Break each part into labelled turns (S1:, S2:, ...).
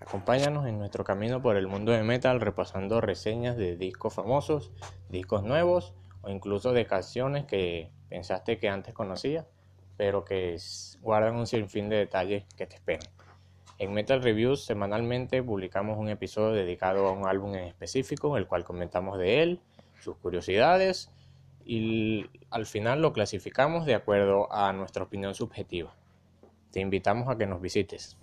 S1: Acompáñanos en nuestro camino por el mundo de metal repasando reseñas de discos famosos, discos nuevos o incluso de canciones que pensaste que antes conocías, pero que guardan un sinfín de detalles que te esperan. En Metal Reviews semanalmente publicamos un episodio dedicado a un álbum en específico, el cual comentamos de él, sus curiosidades y al final lo clasificamos de acuerdo a nuestra opinión subjetiva. Te invitamos a que nos visites.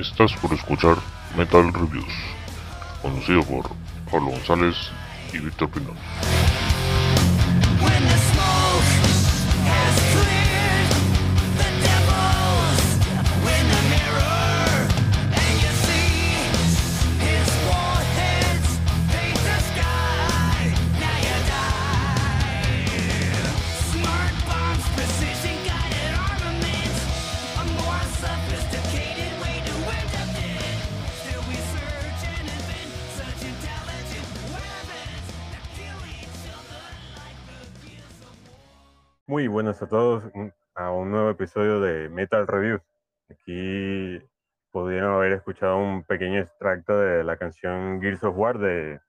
S2: Estás por escuchar Metal Reviews, conducido por Pablo González y Víctor Pinón.
S3: Buenas a todos a un nuevo episodio de Metal Reviews. Aquí pudieron haber escuchado un pequeño extracto de la canción Gears of War de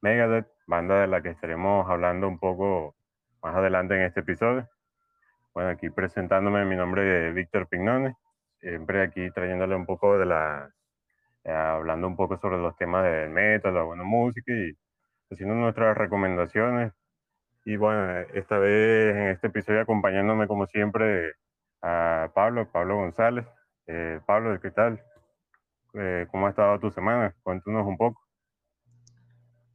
S3: Megadeth, banda de la que estaremos hablando un poco más adelante en este episodio. Bueno, aquí presentándome, mi nombre es Víctor Pignone, siempre aquí trayéndole un poco de la, eh, hablando un poco sobre los temas del metal, la buena música y haciendo nuestras recomendaciones y bueno, esta vez en este episodio acompañándome como siempre a Pablo, Pablo González. Eh, Pablo, ¿qué tal? Eh, ¿Cómo ha estado tu semana? Cuéntanos un poco.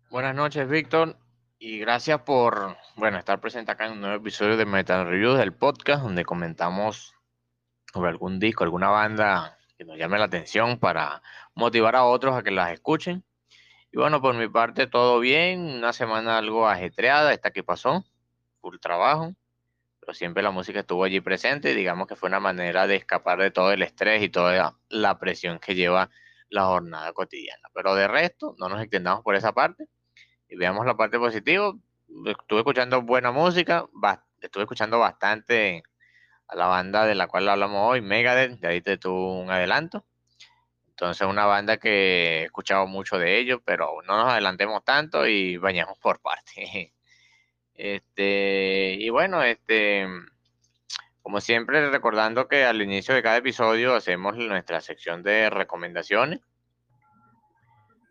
S1: Buenas noches, Víctor, y gracias por, bueno, estar presente acá en un nuevo episodio de Metal Reviews del podcast, donde comentamos sobre algún disco, alguna banda que nos llame la atención para motivar a otros a que las escuchen. Y bueno, por mi parte todo bien, una semana algo ajetreada, esta que pasó, full trabajo, pero siempre la música estuvo allí presente. Digamos que fue una manera de escapar de todo el estrés y toda la presión que lleva la jornada cotidiana. Pero de resto, no nos extendamos por esa parte. Y veamos la parte positiva. Estuve escuchando buena música, estuve escuchando bastante a la banda de la cual hablamos hoy, Megadeth, de ahí te tuvo un adelanto. Entonces, una banda que he escuchado mucho de ellos, pero no nos adelantemos tanto y vayamos por parte. Este, y bueno, este, como siempre, recordando que al inicio de cada episodio hacemos nuestra sección de recomendaciones.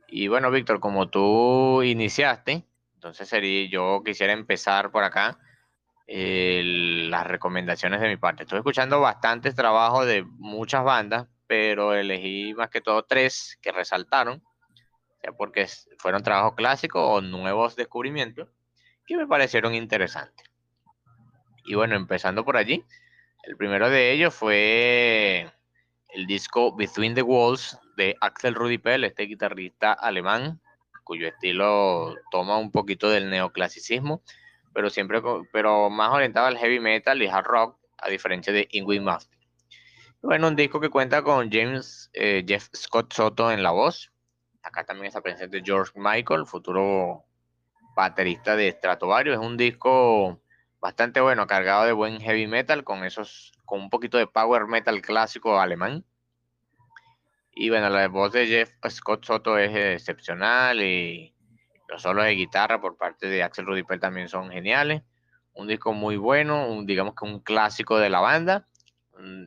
S1: Y bueno, Víctor, como tú iniciaste, entonces sería, yo quisiera empezar por acá las recomendaciones de mi parte. Estoy escuchando bastantes trabajos de muchas bandas, pero elegí más que todo tres que resaltaron, sea porque fueron trabajos clásicos o nuevos descubrimientos que me parecieron interesantes. Y bueno, empezando por allí, el primero de ellos fue el disco Between the Walls de Axel Rudipel, este guitarrista alemán, cuyo estilo toma un poquito del neoclasicismo, pero siempre pero más orientado al heavy metal y hard rock, a diferencia de Ingrid Master. Bueno, un disco que cuenta con James eh, Jeff Scott Soto en la voz. Acá también está presente George Michael, futuro baterista de Stratovarius. Es un disco bastante bueno, cargado de buen heavy metal, con esos, con un poquito de power metal clásico alemán. Y bueno, la voz de Jeff Scott Soto es excepcional y los solos de guitarra por parte de Axel Rudipel también son geniales. Un disco muy bueno, digamos que un clásico de la banda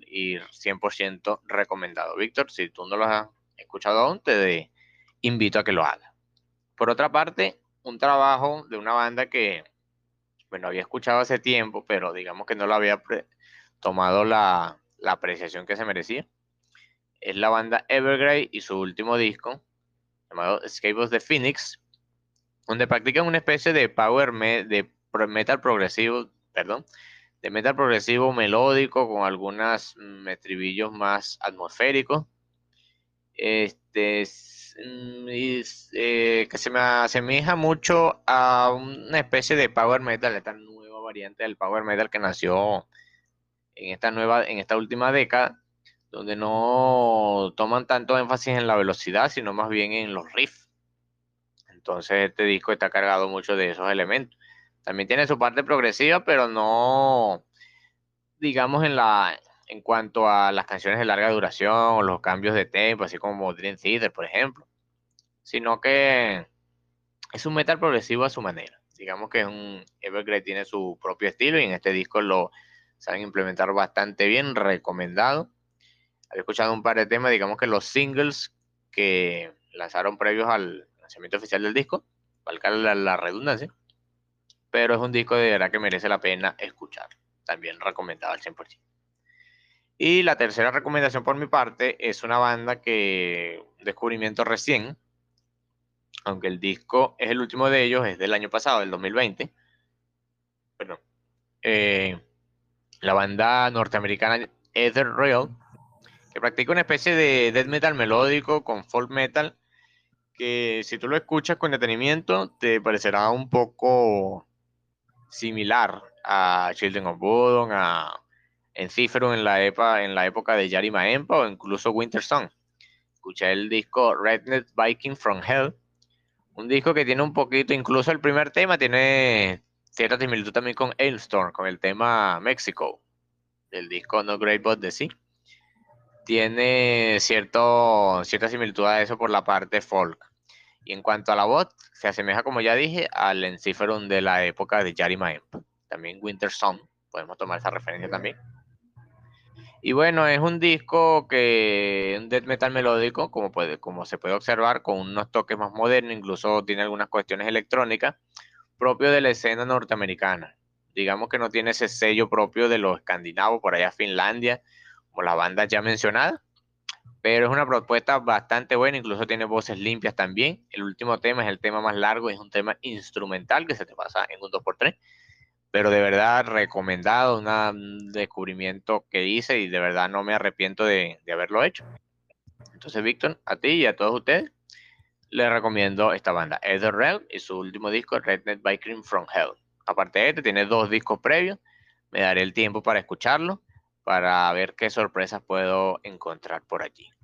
S1: y 100% recomendado. Víctor, si tú no lo has escuchado aún, te invito a que lo hagas. Por otra parte, un trabajo de una banda que, bueno, había escuchado hace tiempo, pero digamos que no lo había tomado la, la, apreciación que se merecía. Es la banda Evergrey y su último disco, llamado Escape of the Phoenix, donde practican una especie de power de metal progresivo, perdón, de metal progresivo melódico con algunos mm, estribillos más atmosféricos. Este, mm, eh, que se me asemeja mucho a una especie de power metal, esta nueva variante del power metal que nació en esta nueva, en esta última década, donde no toman tanto énfasis en la velocidad, sino más bien en los riffs. Entonces este disco está cargado mucho de esos elementos. También tiene su parte progresiva, pero no, digamos, en la en cuanto a las canciones de larga duración o los cambios de tempo, así como Dream Theater, por ejemplo, sino que es un metal progresivo a su manera. Digamos que es un tiene su propio estilo y en este disco lo saben implementar bastante bien, recomendado. Había escuchado un par de temas, digamos que los singles que lanzaron previos al lanzamiento oficial del disco, valga la, la redundancia, pero es un disco de verdad que merece la pena escuchar. También recomendado al 100%. Y la tercera recomendación por mi parte es una banda que descubrimiento recién, aunque el disco es el último de ellos, es del año pasado, del 2020. Bueno, eh, la banda norteamericana Ether Real, que practica una especie de death metal melódico con folk metal, que si tú lo escuchas con detenimiento te parecerá un poco similar a Children of Bodom, a Enciferum en la, en la época de Yari Maempa o incluso Winter Song. Escuché el disco Rednet Viking from Hell, un disco que tiene un poquito, incluso el primer tema tiene cierta similitud también con Ailstorm, con el tema México, del disco No Great But the Sea. Tiene cierto, cierta similitud a eso por la parte folk. Y en cuanto a la voz, se asemeja, como ya dije, al Enciferum de la época de Yari Maempa. También Winter Song, podemos tomar esa referencia también. Y bueno, es un disco que un death metal melódico, como, puede, como se puede observar, con unos toques más modernos, incluso tiene algunas cuestiones electrónicas, propio de la escena norteamericana. Digamos que no tiene ese sello propio de los escandinavos, por allá Finlandia, como la banda ya mencionada, pero es una propuesta bastante buena, incluso tiene voces limpias también. El último tema es el tema más largo, es un tema instrumental que se te pasa en un 2x3 pero de verdad recomendado, un descubrimiento que hice y de verdad no me arrepiento de, haberlo hecho. Entonces, Víctor, a ti y a todos ustedes, les recomiendo esta banda, Ether Realm y su último disco, Rednet Cream from Hell. Aparte de este, tiene dos discos previos, me daré el tiempo para escucharlo, para ver qué sorpresas puedo encontrar por allí.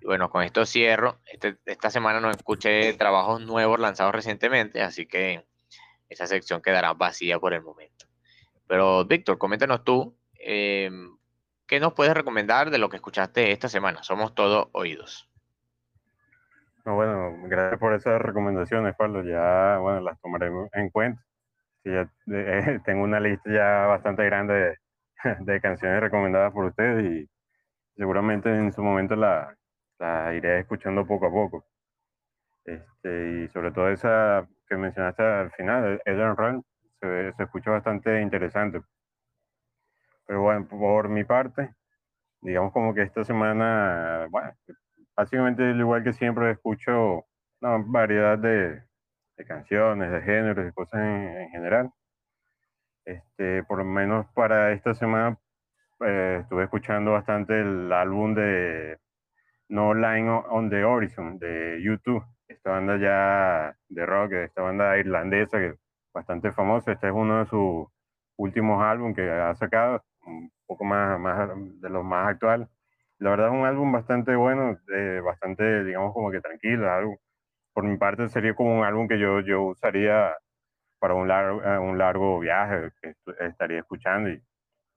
S1: Y bueno, con esto cierro. Este, esta semana no escuché trabajos nuevos lanzados recientemente, así que esa sección quedará vacía por el momento. Pero Víctor, coméntanos tú, em, ¿qué nos puedes recomendar de lo que escuchaste esta semana? Somos todos oídos.
S3: bueno, gracias por esas recomendaciones, Pablo. Ya, bueno, las tomaré en cuenta. ya, eh, tengo una lista ya bastante grande de, canciones recomendadas por ustedes y seguramente en su momento la, la iré escuchando poco a poco. Este, y sobre todo esa que mencionaste al final, Eden Run, se, se bastante interesante. Pero bueno, por mi parte, digamos como que esta semana, bueno, básicamente igual que siempre escucho una variedad de, de canciones, de géneros, de cosas en, general. Este, por lo menos para esta semana eh, estuve escuchando bastante el álbum de No Line on the Horizon de YouTube esta banda ya de rock, esta banda irlandesa que es bastante famosa. Este es uno de sus últimos álbumes que ha sacado, un poco más, más de los más actuales. La verdad es un álbum bastante bueno, bastante, digamos, como que tranquilo. Por mi parte sería como un álbum que yo, yo usaría para un largo, eh, un largo viaje estaría escuchando. Y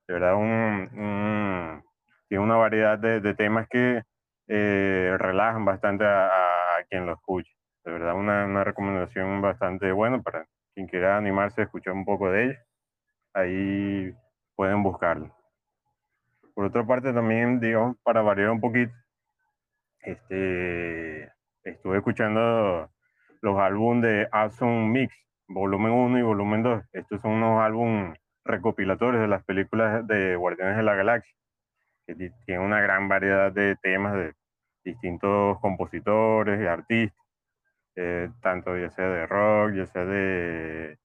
S3: de verdad tiene una variedad de temas que eh, relajan bastante a quien lo escuche. De verdad, una, una recomendación bastante buena para quien quiera animarse a escuchar un poco de ello. Ahí pueden buscarlo. Por otra parte, también, digamos, para variar un poquito, este, estuve escuchando los álbumes de Awesome Mix, volumen 1 y volumen 2. Estos son unos álbumes recopilatorios de las películas de Guardianes de la Galaxia, que tienen una gran variedad de temas de distintos compositores y artistas, eh, tanto ya sea de rock, ya sea de,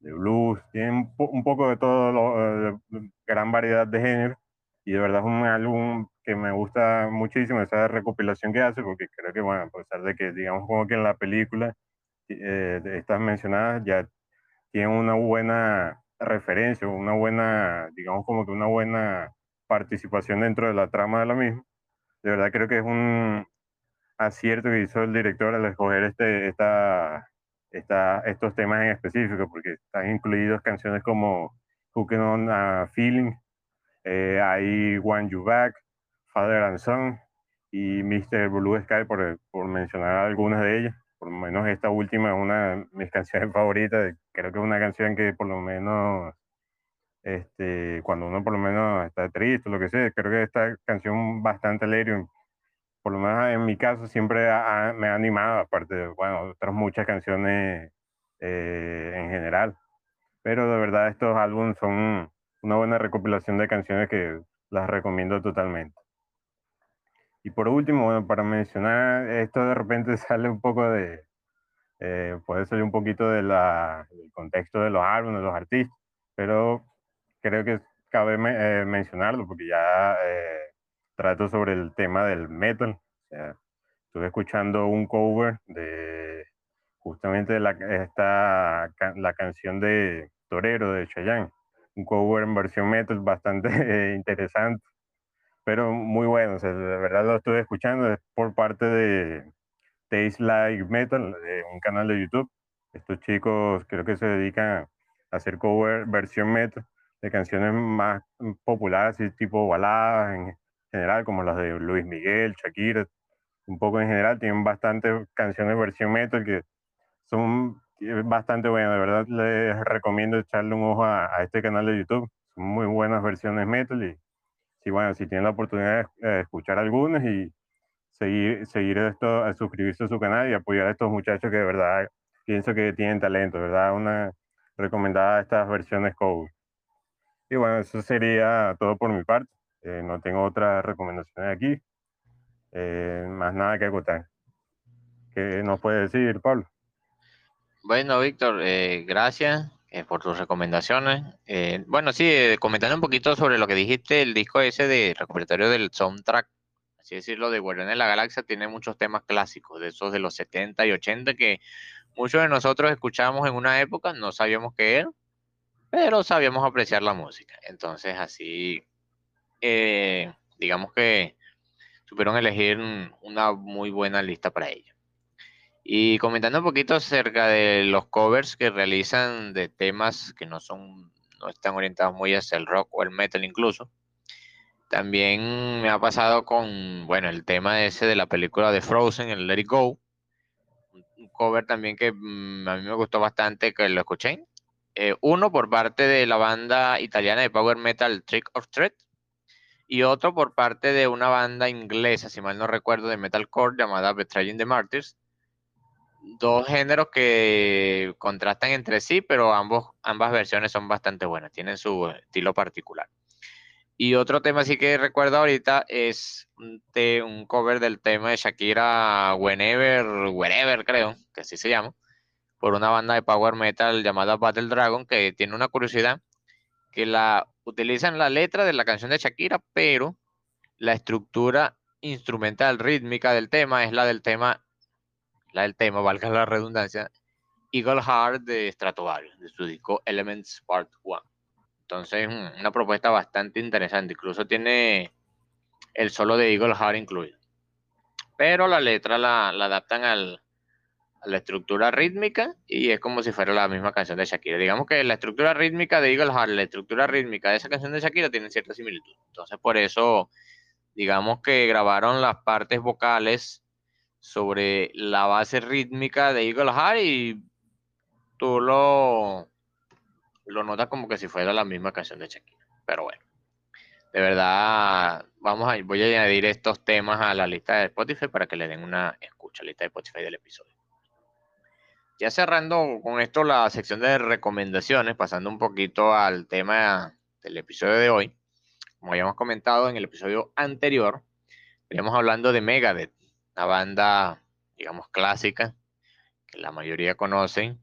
S3: de blues, tienen un, poco de todo, lo, eh, gran variedad de géneros, y de verdad es un álbum que me gusta muchísimo esa recopilación que hace, porque creo que, bueno, a pesar de que, digamos, como que en la película, eh, de estas mencionadas ya tienen una buena referencia, una buena, digamos como que una buena participación dentro de la trama de la misma. De verdad creo que es un acierto que hizo el director al escoger este, esta, esta, estos temas en específico, porque están incluidos canciones como Hooking on a Feeling, eh, hay One You Back, Father and Son y Mr. Blue Sky, por mencionar algunas de ellas. Por lo menos esta última es una de mis canciones favoritas. Creo que es una canción que por lo menos, este, cuando uno por lo menos está triste lo que sea, creo que esta canción bastante alegre, por lo menos en mi caso siempre me ha animado, aparte de, bueno, otras muchas canciones eh, en general. Pero de verdad estos álbumes son una buena recopilación de canciones que las recomiendo totalmente. Y por último, bueno, para mencionar, esto de repente sale un poco de, eh, puede salir un poquito de la, del contexto de los álbumes, de los artistas, pero creo que cabe eh, mencionarlo porque ya eh, trato sobre el tema del metal. estuve escuchando un cover de justamente la, esta, la canción de Torero de Chayanne, un cover en versión metal bastante interesante pero muy bueno, o sea, de verdad lo estuve escuchando, es por parte de Taste Like Metal, de un canal de YouTube. Estos chicos creo que se dedican a hacer cover versión metal de canciones más populares, tipo baladas en general, como las de Luis Miguel, Shakira, un poco en general, tienen bastantes canciones versión metal que son bastante buenas, de verdad les recomiendo echarle un ojo a, a este canal de YouTube, son muy buenas versiones metal y y bueno, si tienen la oportunidad de escuchar algunas y seguir, seguir esto, suscribirse a su canal y apoyar a estos muchachos que de verdad pienso que tienen talento, ¿verdad? Una recomendada estas versiones cover. Y bueno, eso sería todo por mi parte. Eh, no tengo otras recomendaciones aquí. Eh, más nada que acotar. ¿Qué nos puede decir, Pablo?
S1: Bueno, Víctor, eh, gracias. Por tus recomendaciones. Bueno, sí, comentando un poquito sobre lo que dijiste, el disco ese de recopilatorio del soundtrack, así decirlo, de Guardián de la Galaxia, tiene muchos temas clásicos, de esos de los 70 y 80 que muchos de nosotros escuchábamos en una época, no sabíamos qué era, pero sabíamos apreciar la música. Entonces, así, digamos que supieron elegir una muy buena lista para ello. Y comentando un poquito acerca de los covers que realizan de temas que no son, no están orientados muy hacia el rock o el metal incluso. También me ha pasado con, bueno, el tema ese de la película de Frozen, el Let It Go. Un cover también que mm, a mí me gustó bastante que lo escuché. Eh, uno por parte de la banda italiana de power metal Trick of Threat y otro por parte de una banda inglesa, si mal no recuerdo, de metalcore llamada Betraying the Martyrs dos géneros que contrastan entre sí, pero ambos, ambas versiones son bastante buenas, tienen su estilo particular. Y otro tema sí que recuerdo ahorita es un, un cover del tema de Shakira Whenever, Wherever creo, que así se llama, por una banda de power metal llamada Battle Dragon, que tiene una curiosidad, que la utilizan la letra de la canción de Shakira, pero la estructura instrumental rítmica del tema es la del tema la del tema, valga la redundancia, Eagle Heart de Stratovarius, de su disco Elements Part 1. Entonces, una propuesta bastante interesante. Incluso tiene el solo de Eagle Heart incluido. Pero la letra la, adaptan al, la estructura rítmica y es como si fuera la misma canción de Shakira. Digamos que la estructura rítmica de Eagle Heart, la estructura rítmica de esa canción de Shakira tienen cierta similitud. Entonces, por eso, digamos que grabaron las partes vocales sobre la base rítmica de Eagle Heart y tú lo, lo notas como que si fuera la misma canción de Shakira. Pero bueno, de verdad, vamos a, voy a añadir estos temas a la lista de Spotify para que le den una escucha, lista de Spotify del episodio. Ya cerrando con esto la sección de recomendaciones, pasando un poquito al tema del episodio de hoy. Como habíamos comentado en el episodio anterior, estamos hablando de Megadeth una banda, digamos, clásica, que la mayoría conocen,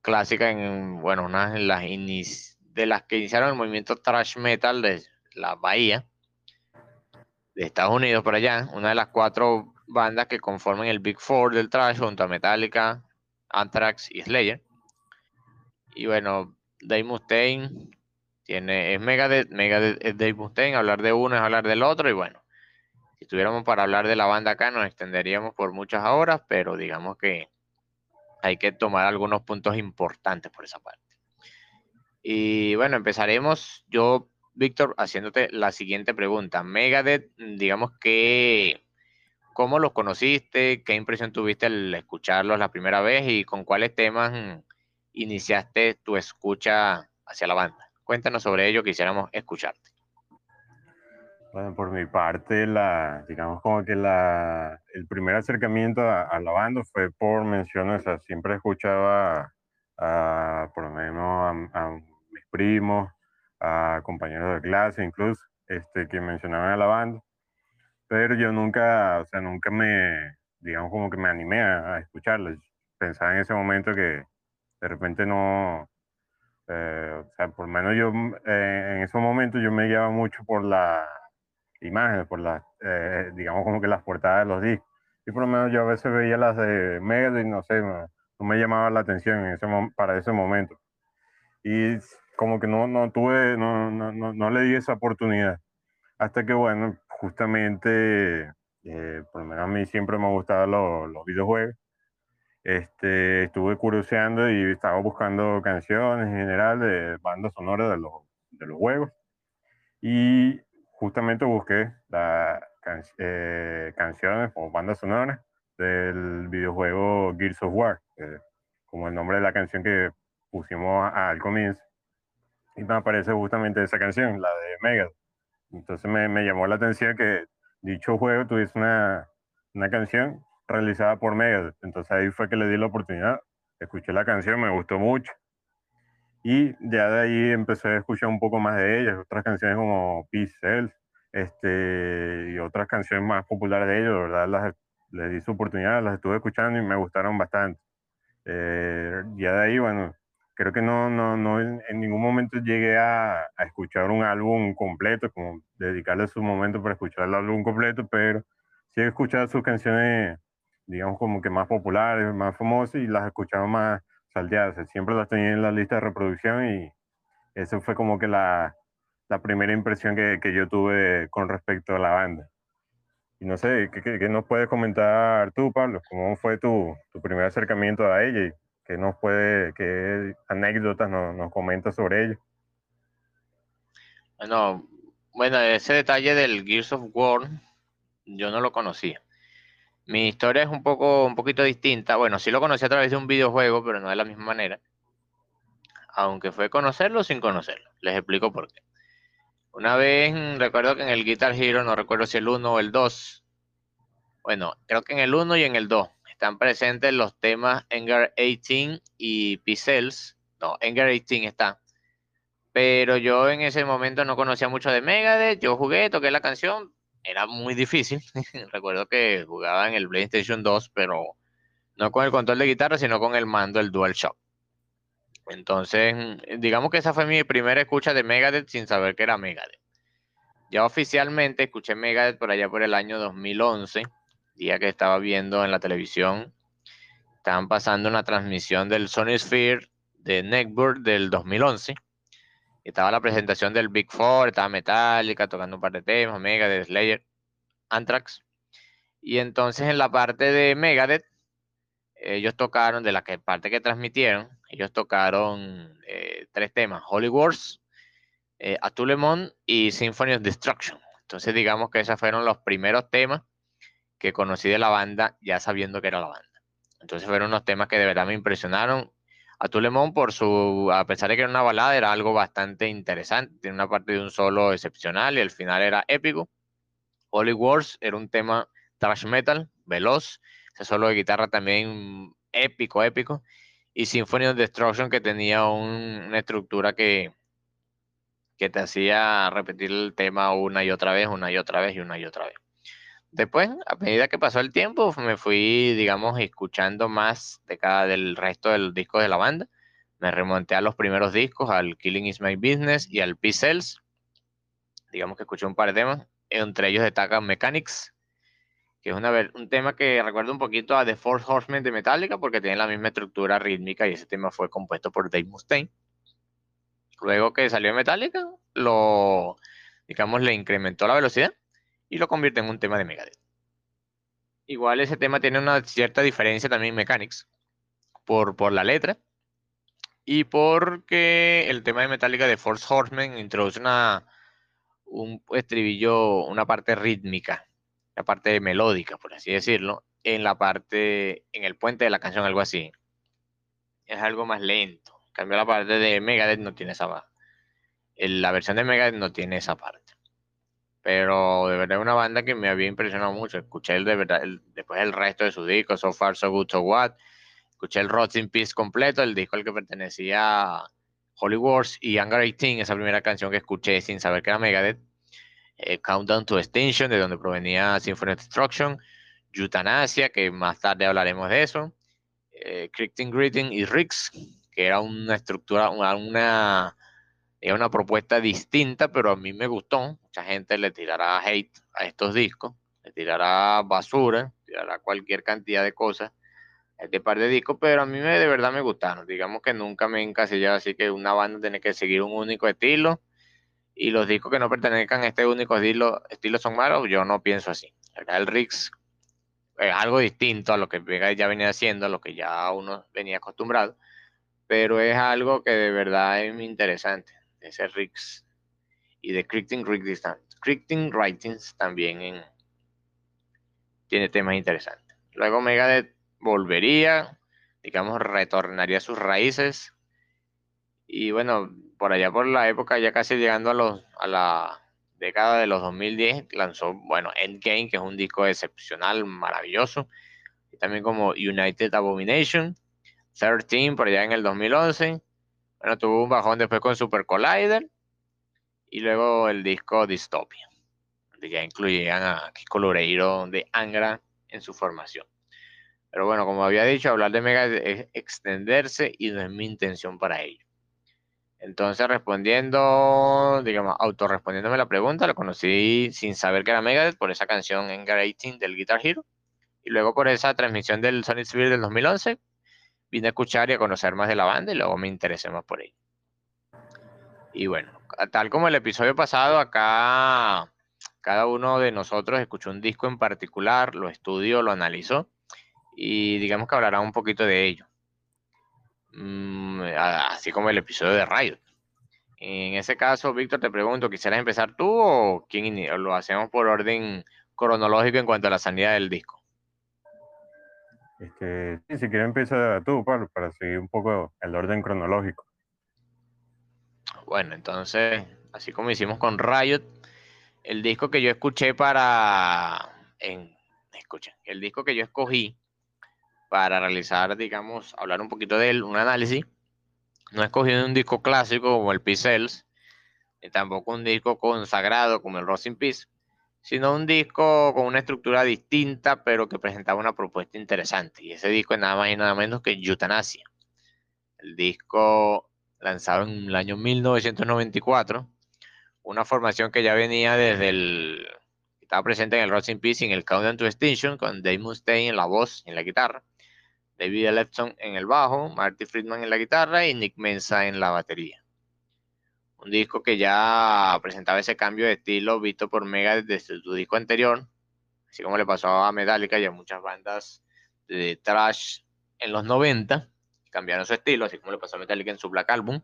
S1: clásica en, bueno, una de las, de las que iniciaron el movimiento thrash metal de la Bahía, de Estados Unidos por allá, una de las cuatro bandas que conforman el Big Four del thrash junto a Metallica, Anthrax y Slayer. Y bueno, Dave Mustaine tiene, es Megadeth, Megadeth es Dave Mustaine, hablar de uno es hablar del otro, y bueno, si tuviéramos para hablar de la banda acá nos extenderíamos por muchas horas, pero digamos que hay que tomar algunos puntos importantes por esa parte. Y bueno, empezaremos yo, Víctor, haciéndote la siguiente pregunta. Megadeth, digamos que, ¿cómo los conociste? ¿Qué impresión tuviste al escucharlos la primera vez? ¿Y con cuáles temas iniciaste tu escucha hacia la banda? Cuéntanos sobre ello, quisiéramos escucharte.
S3: Bueno, por mi parte, digamos como que la, el primer acercamiento a, la banda fue por menciones, o sea, siempre escuchaba a, por lo menos a, mis primos, a compañeros de clase incluso, este, que mencionaban a la banda, pero yo nunca, o sea, nunca me, digamos como que me animé a, a Pensaba en ese momento que de repente no, eh, o sea, por lo menos yo eh, en ese momento yo me guiaba mucho por la imágenes, por las, eh, digamos como que las portadas de los discos. Y por lo menos yo a veces veía las de Megadeth no sé, no, me llamaba la atención en ese, para ese momento. Y como que no, no tuve, no, no, no, le di esa oportunidad. Hasta que, bueno, justamente, por lo menos a mí siempre me gustaban los, los videojuegos este, estuve curioseando y estaba buscando canciones en general de bandas sonoras de los, de los juegos. Y justamente busqué las eh, canciones o bandas sonoras del videojuego Gears of War, como el nombre de la canción que pusimos al comienzo. Y me aparece justamente esa canción, la de Mega. Entonces me, llamó la atención que dicho juego tuviese una, una canción realizada por Megadeth. Entonces ahí fue que le di la oportunidad, escuché la canción, me gustó mucho. Y ya de ahí empecé a escuchar un poco más de ellas, otras canciones como Cells, este, y otras canciones más populares de ellos, ¿verdad? Las, les di su oportunidad, las estuve escuchando y me gustaron bastante. Eh, ya de ahí, bueno, creo que no, no, no en, ningún momento llegué a, a, escuchar un álbum completo, como dedicarle su momento para escuchar el álbum completo, pero sí he escuchado sus canciones digamos, como que más populares, más famosas y las escuchaba más salteadas. Siempre las tenía en la lista de reproducción y eso fue como que la, la primera impresión que, que, yo tuve con respecto a la banda. Y no sé, ¿qué, qué, nos puedes comentar tú, Pablo? ¿Cómo fue tu, tu primer acercamiento a ella? Y ¿Qué, nos puede, qué anécdotas nos, nos comentas sobre ella?
S1: Bueno, bueno, ese detalle del Gears of War yo no lo conocía. Mi historia es un poco, un poquito distinta. Bueno, sí lo conocí a través de un videojuego, pero no de la misma manera. Aunque fue conocerlo sin conocerlo. Les explico por qué. Una vez recuerdo que en el Guitar Hero, no recuerdo si el 1 o el 2. Bueno, creo que en el 1 y en el 2 están presentes los temas Engar 18 y Pixels. No, Engar 18 está. Pero yo en ese momento no conocía mucho de Megadeth. Yo jugué, toqué la canción, era muy difícil. Recuerdo que jugaba en el PlayStation 2, pero no con el control de guitarra, sino con el mando, el DualShock. Entonces, digamos que esa fue mi primera escucha de Megadeth sin saber que era Megadeth. Ya oficialmente escuché Megadeth por allá por el año 2011, día que estaba viendo en la televisión. Estaban pasando una transmisión del Sony Sphere de Neckbird del 2011 estaba la presentación del Big Four, estaba Metallica tocando un par de temas, Megadeth, Slayer, Anthrax. Y entonces en la parte de Megadeth, ellos tocaron, de la que, parte que transmitieron, ellos tocaron eh, tres temas, Holy Wars, eh, Atulemon y Symphony of Destruction. Entonces digamos que esos fueron los primeros temas que conocí de la banda ya sabiendo que era la banda. Entonces fueron unos temas que de verdad me impresionaron a Tulemón por su, a pesar de que era una balada, era algo bastante interesante, tiene una parte de un solo excepcional y el final era épico. Holy Wars era un tema thrash metal, veloz, ese solo de guitarra también épico, épico. Y Symphony of Destruction que tenía una estructura que, que te hacía repetir el tema una y otra vez, una y otra vez y una y otra vez. Después, a medida que pasó el tiempo, me fui, digamos, escuchando más de cada del resto del disco de la banda. Me remonté a los primeros discos, al Killing Is My Business y al P-Cells. Digamos que escuché un par de temas, entre ellos destacan Mechanics, que es una, un tema que recuerda un poquito a The Four Horsemen de Metallica porque tiene la misma estructura rítmica y ese tema fue compuesto por Dave Mustaine. Luego que salió de Metallica, lo, digamos, le incrementó la velocidad y lo convierte en un tema de Megadeth. Igual ese tema tiene una cierta diferencia también en Mechanics por, por la letra y porque el tema de Metallica de Force Horseman introduce una, un estribillo, una parte rítmica, la parte melódica, por así decirlo, en la parte, en el puente de la canción, algo así. Es algo más lento. En cambio, la parte de Megadeth no tiene esa La versión de Megadeth no tiene esa parte. Pero de verdad es una banda que me había impresionado mucho. Escuché el de verdad, después el resto de sus discos, So Far, So Good, So What. Escuché el Rods in Peace completo, el disco al que pertenecía Holy Wars y Anger 18, esa primera canción que escuché sin saber que era Megadeth. Eh, Countdown to Extinction, de donde provenía Symphony of Destruction. Euthanasia, que más tarde hablaremos de eso. Eh, Greeting y Rix, que era una estructura, una, una, una propuesta distinta, pero a mí me gustó. Mucha gente le tirará hate a estos discos, le tirará basura, tirará cualquier cantidad de cosas a este par de discos, pero a mí me, de verdad me gustaron. Digamos que nunca me he encasillado así que una banda tiene que seguir un único estilo y los discos que no pertenezcan a este único estilo, estilo son malos, yo no pienso así. El Rix es algo distinto a lo que ya venía haciendo, a lo que ya uno venía acostumbrado, pero es algo que de verdad es interesante, ese Rix y de Crichton Writings también tiene temas interesantes. Luego Megadeth volvería, digamos, retornaría a sus raíces y bueno, por allá por la época, ya casi llegando a, los, a la década de los 2010, lanzó, bueno, Endgame, que es un disco excepcional, maravilloso. Y también como United Abomination, 13 por allá en el 2011. Bueno, tuvo un bajón después con Super Collider. Y luego el disco Dystopia, donde ya incluían a Kiko de Angra en su formación. Pero bueno, como había dicho, hablar de Mega es extenderse y no es mi intención para ello. Entonces, respondiendo, digamos, autorrespondiéndome la pregunta, lo conocí sin saber que era Megadeth por esa canción en 18 del Guitar Hero. Y luego por esa transmisión del Sonic Sphere del 2011, vine a escuchar y a conocer más de la banda y luego me interesé más por ello. Y bueno, tal como el episodio pasado, acá cada uno de nosotros escuchó un disco en particular, lo estudió, lo analizó y digamos que hablará un poquito de ello. Mm, así como el episodio de Riot. En ese caso, Víctor, te pregunto, ¿quisieras empezar tú o quién lo hacemos por orden cronológico en cuanto a la sanidad del disco?
S3: Este, si quieres empieza tú, para seguir un poco el orden cronológico.
S1: Bueno, entonces, así como hicimos con Riot, el disco que yo escuché para... En, escuchen, el disco que yo escogí para realizar, digamos, hablar un poquito de él, un análisis. No he escogido un disco clásico como el Pixels, ni tampoco un disco consagrado como el Rosing Peace, sino un disco con una estructura distinta, pero que presentaba una propuesta interesante. Y ese disco es nada más y nada menos que Euthanasia. El disco lanzado en el año 1994, una formación que ya venía desde el. estaba presente en el Rosing Peace en el Countdown to Extinction, con Dave Mustaine en la voz y en la guitarra David Ellefson en el bajo, Marty Friedman en la guitarra y Nick Mensa en la batería. Un disco que ya presentaba ese cambio de estilo visto por Mega desde su disco anterior, así como le pasó a Metallica y a muchas bandas de trash en los 90, cambiaron su estilo, así como le pasó a Metallica en su Black Album.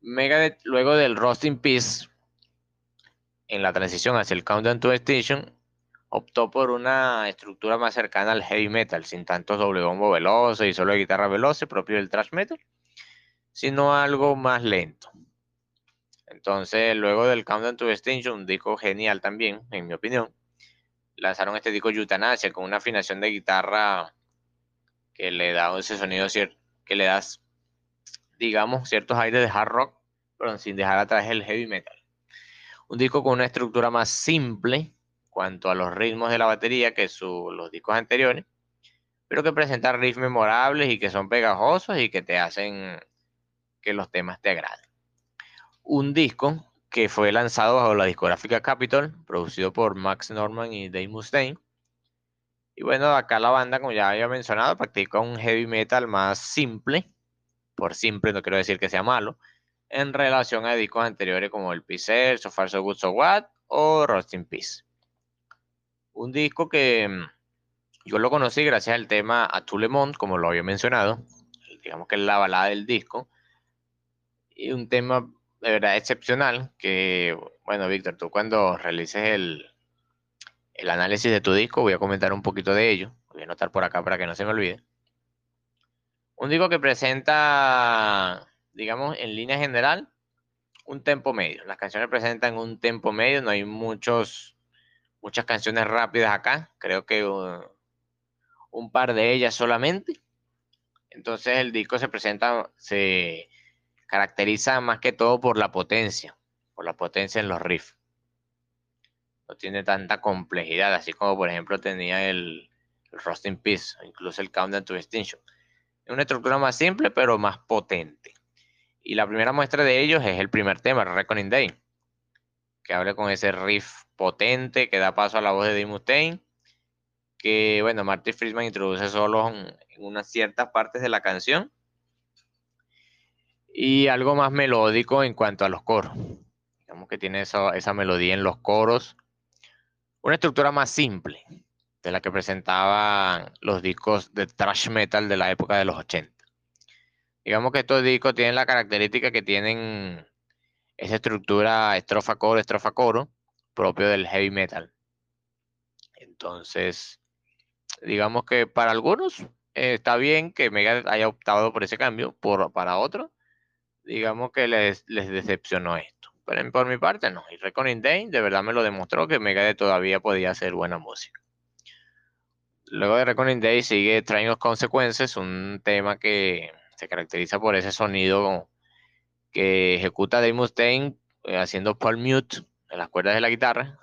S1: Megadeth, luego del Rust in Peace, en la transición hacia el Countdown to Extinction, optó por una estructura más cercana al heavy metal, sin tantos doble bombo veloces y solo de guitarra veloz propio del thrash metal, sino algo más lento. Entonces, luego del Countdown to Extinction, un disco genial también, en mi opinión, lanzaron este disco Euthanasia con una afinación de guitarra que le da ese sonido que le das, digamos, ciertos aires de hard rock, pero sin dejar atrás el heavy metal. Un disco con una estructura más simple, cuanto a los ritmos de la batería que su, los discos anteriores, pero que presentan riffs memorables y que son pegajosos y que te hacen que los temas te agraden. Un disco que fue lanzado bajo la discográfica Capitol, producido por Max Norman y Dave Mustaine. Y bueno, acá la banda, como ya había mencionado, practica un heavy metal más simple. Por simple no quiero decir que sea malo, en relación a discos anteriores como el Pixel, So Far So Good So What o Rust in Peace. Un disco que mm, yo lo conocí gracias al tema A Lemont, como lo había mencionado, digamos que es la balada del disco, y un tema de verdad excepcional que, bueno, Víctor, tú cuando realices el, el análisis de tu disco, voy a comentar un poquito de ello, voy a anotar por acá para que no se me olvide. Un disco que presenta digamos, en línea general, un tempo medio. Las canciones presentan un tempo medio, no hay muchos, muchas canciones rápidas acá, creo que un par de ellas solamente. Entonces el disco se presenta, se caracteriza más que todo por la potencia, por la potencia en los riffs. No tiene tanta complejidad, así como por ejemplo tenía el, el Rusting Peace, incluso el Countdown to Extinction. Es una estructura más simple, pero más potente. Y la primera muestra de ellos es el primer tema, Reckoning Day, que habla con ese riff potente que da paso a la voz de Dave Mustaine, que, bueno, Marty Friedman introduce solo en, unas ciertas partes de la canción, y algo más melódico en cuanto a los coros. Digamos que tiene esa, esa melodía en los coros, una estructura más simple de la que presentaban los discos de thrash metal de la época de los 80. Digamos que estos discos tienen la característica que tienen esa estructura estrofa-coro, estrofa-coro, propio del heavy metal. Entonces, digamos que para algunos eh, está bien que Mega haya optado por ese cambio, por, para otros, digamos que les, decepcionó esto. Pero por mi parte no. Y Reckoning Day de verdad me lo demostró que Megadeth todavía podía hacer buena música. Luego de Reckoning Day sigue Train of Consequences, un tema que se caracteriza por ese sonido que ejecuta Dave Mustaine eh, haciendo Paul mute en las cuerdas de la guitarra,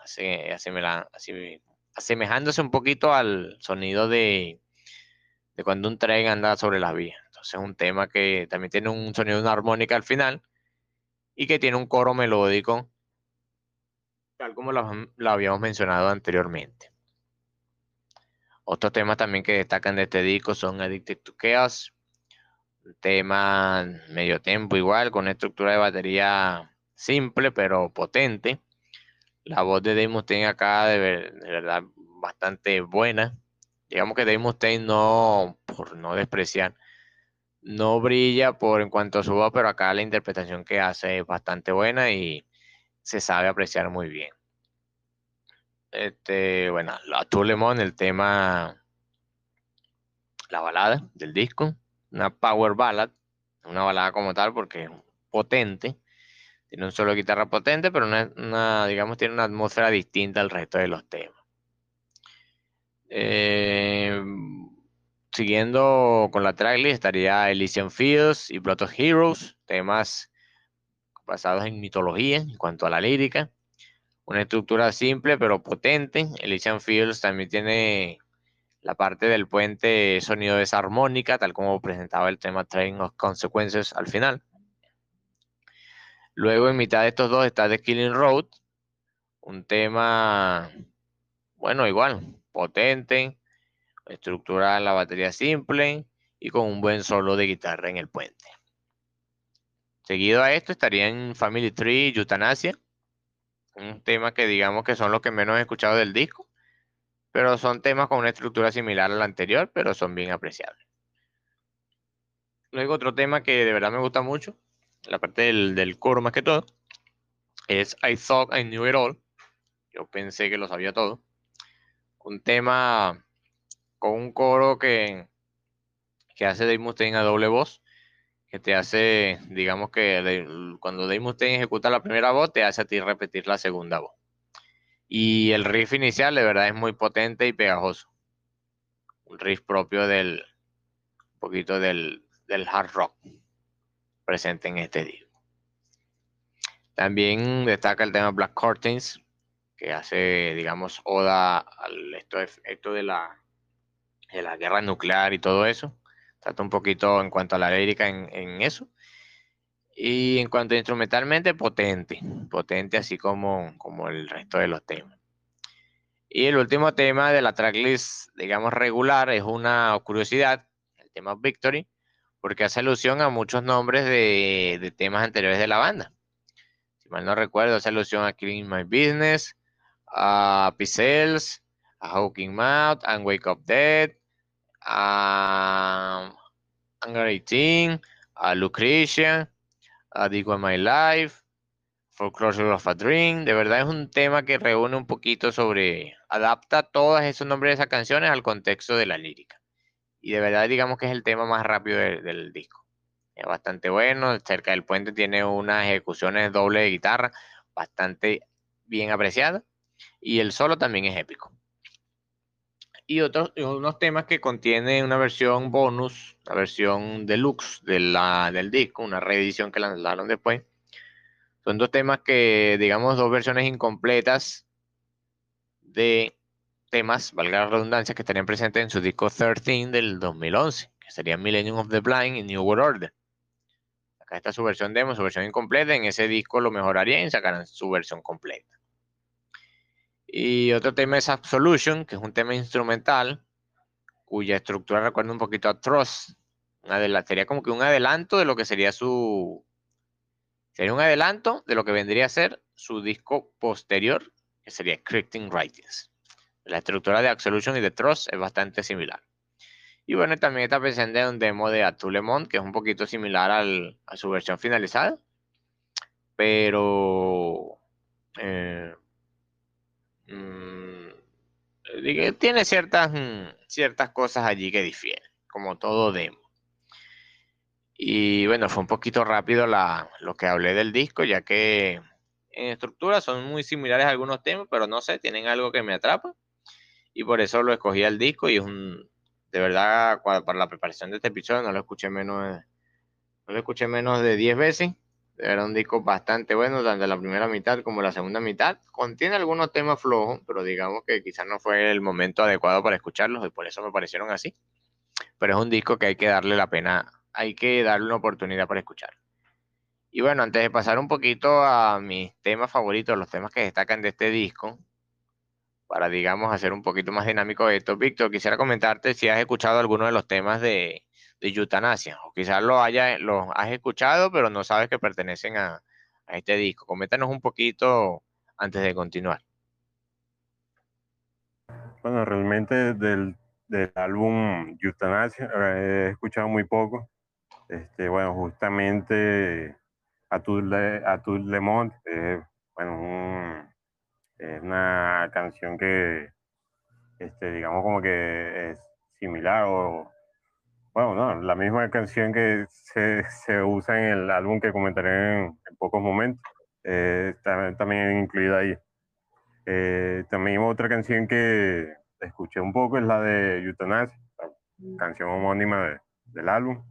S1: asemejándose un poquito al sonido de, de cuando un tren anda sobre las vías. Entonces es un tema que también tiene un sonido de una armónica al final y que tiene un coro melódico, tal como lo, habíamos mencionado anteriormente. Otros temas también que destacan de este disco son Addicted to Chaos, tema medio tempo igual, con una estructura de batería simple pero potente. La voz de Dave Mustaine acá de, verdad bastante buena. Digamos que Dave Mustaine no, por no despreciar, no brilla por en cuanto a su voz, pero acá la interpretación que hace es bastante buena y se sabe apreciar muy bien. Este, bueno, la Tulemon, el tema, la balada del disco una power ballad, una balada como tal, porque es potente. Tiene un solo guitarra potente, pero una, digamos, tiene una atmósfera distinta al resto de los temas. Eh, siguiendo con la tracklist estaría Elysian Fields y Blood Heroes, temas basados en mitología en cuanto a la lírica. Una estructura simple pero potente. Elysian Fields también tiene la parte del puente sonido desarmónica, tal como presentaba el tema Train of Consequences al final. Luego en mitad de estos dos está The Killing Road, un tema, bueno, igual, potente, estructura en la batería simple y con un buen solo de guitarra en el puente. Seguido a esto estaría en Family Tree y Euthanasia, un tema que digamos que son los que menos he escuchado del disco, pero son temas con una estructura similar a la anterior, pero son bien apreciables. Luego otro tema que de verdad me gusta mucho, la parte del, coro más que todo, es I Thought I Knew It All. Yo pensé que lo sabía todo. Un tema con un coro que, que hace Dave Mustaine a doble voz, que te hace, digamos que cuando Dave Mustaine ejecuta la primera voz, te hace a ti repetir la segunda voz. Y el riff inicial de verdad es muy potente y pegajoso. Un riff propio del un poquito del, hard rock presente en este disco. También destaca el tema Black Curtains, que hace, digamos, oda al esto, de la, de la guerra nuclear y todo eso. Trata un poquito en cuanto a la lírica en, eso. Y en cuanto a instrumentalmente, potente, potente así como, como el resto de los temas. Y el último tema de la tracklist, digamos regular, es una curiosidad, el tema Victory, porque hace alusión a muchos nombres de, temas anteriores de la banda. Si mal no recuerdo, hace alusión a Killing My Business, a Pixels, Hawking Mouth, and Wake Up Dead, a Anger 18, a Lucretia, a Digo My Life, For Closure of a Dream. De verdad es un tema que reúne un poquito sobre, adapta todos esos nombres de esas canciones al contexto de la lírica. Y de verdad digamos que es el tema más rápido del disco. Es bastante bueno. Cerca del puente tiene unas ejecuciones doble de guitarra bastante bien apreciadas. Y el solo también es épico. Y otros unos temas que contiene una versión bonus, la versión deluxe de la, del disco, una reedición que lanzaron después. Son dos temas que, digamos, dos versiones incompletas de temas, valga la redundancia, que estarían presentes en su disco 13 del 2011, que sería Millennium of the Blind y New World Order. Acá está su versión demo, su versión incompleta. En ese disco lo mejorarían y sacarán su versión completa. Y otro tema es Absolution, que es un tema instrumental, cuya estructura recuerda un poquito a Trust. sería como que un adelanto de lo que sería su. Sería un adelanto de lo que vendría a ser su disco posterior, que sería Crypting Writings. La estructura de Absolution y de Trust es bastante similar. Y bueno, también está presente un demo de Atulemont, que es un poquito similar a su versión finalizada. Pero. Eh, mm, tiene ciertas, mm, ciertas cosas allí que difieren, como todo demo. Y bueno, fue un poquito rápido lo que hablé del disco, ya que en estructura son muy similares a algunos temas, pero no sé, tienen algo que me atrapa y por eso lo escogí al disco y de verdad, para la preparación de este episodio no lo escuché menos no lo escuché menos de 10 veces. Era un disco bastante bueno, tanto la primera mitad como la segunda mitad. Contiene algunos temas flojos, pero digamos que quizás no fue el momento adecuado para escucharlos y por eso me parecieron así. Pero es un disco que hay que darle la pena, hay que darle una oportunidad para escuchar. Y bueno, antes de pasar un poquito a mis temas favoritos, los temas que destacan de este disco, para, digamos, hacer un poquito más dinámico esto. Víctor, quisiera comentarte si has escuchado alguno de los temas de, de Eutanasia, o quizás lo, haya, lo has escuchado, pero no sabes que pertenecen a, este disco. Coméntanos un poquito antes de continuar.
S3: Bueno, realmente del, álbum Eutanasia he escuchado muy poco. Este, bueno, justamente Atud Le, Lemont, eh, bueno, un es una canción que, este, digamos como que es similar o, bueno, no, la misma canción que se, se usa en el álbum que comentaré en, pocos momentos, eh, está también incluida ahí. Eh, también otra canción que escuché un poco es la de Euthanasia, la canción homónima del álbum.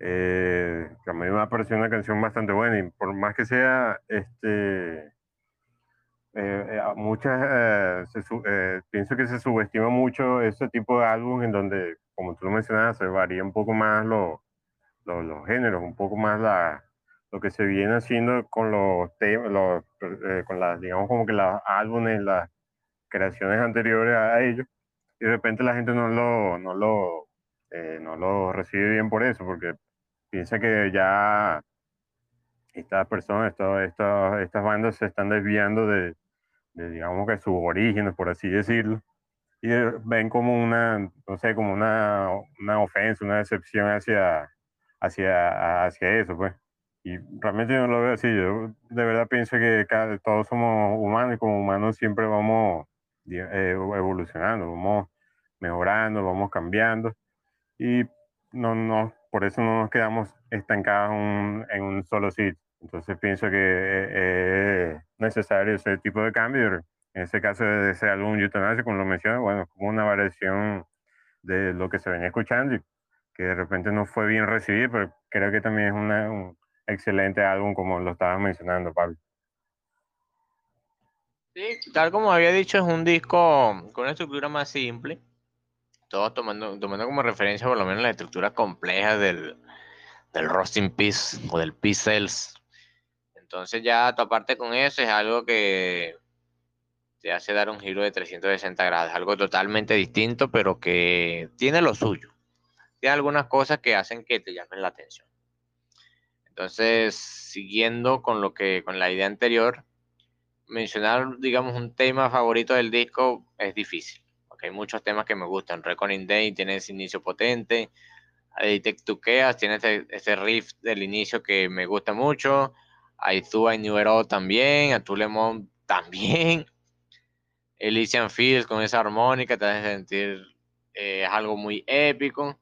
S3: Eh, que a mí me ha parecido una canción bastante buena y por más que sea este eh, eh, muchas, eh, pienso que se subestima mucho ese tipo de álbum en donde, como tú lo mencionabas, se varía un poco más los géneros, un poco más la, lo que se viene haciendo con los temas, con las, digamos, como que los álbumes, las creaciones anteriores a ellos, y de repente la gente no lo, no lo, no lo recibe bien por eso, porque piensa que ya estas personas, estas bandas se están desviando de, digamos que sus orígenes, por así decirlo, y ven como una, no sé, como una, una ofensa, una decepción hacia, hacia, hacia eso, pues. Y realmente yo no lo veo así, yo de verdad pienso que cada, todos somos humanos y como humanos siempre vamos eh, evolucionando, vamos mejorando, vamos cambiando y no, no, por eso no nos quedamos estancados en un solo sitio. Entonces pienso que es necesario ese tipo de cambio. En ese caso de ese álbum Euthanasia, como lo mencioné, bueno, como una variación de lo que se venía escuchando y que de repente no fue bien recibido, pero creo que también es un excelente álbum como lo estabas mencionando, Pablo.
S1: Sí, tal como había dicho, es un disco con una estructura más simple, todo tomando, tomando como referencia por lo menos la estructura compleja del, del Rusting Peace o del Peace Cells entonces ya aparte con eso es algo que te hace dar un giro de 360 grados, algo totalmente distinto, pero que tiene lo suyo. tiene algunas cosas que hacen que te llamen la atención. Entonces, siguiendo con lo que, con la idea anterior, mencionar, digamos, un tema favorito del disco es difícil, porque hay muchos temas que me gustan. Reckoning Day tiene ese inicio potente, Detect Chaos tiene ese, ese, riff del inicio que me gusta mucho, Aizua New también, Atulemon también, Elysian Fields con esa armónica te hace sentir eh, algo muy épico.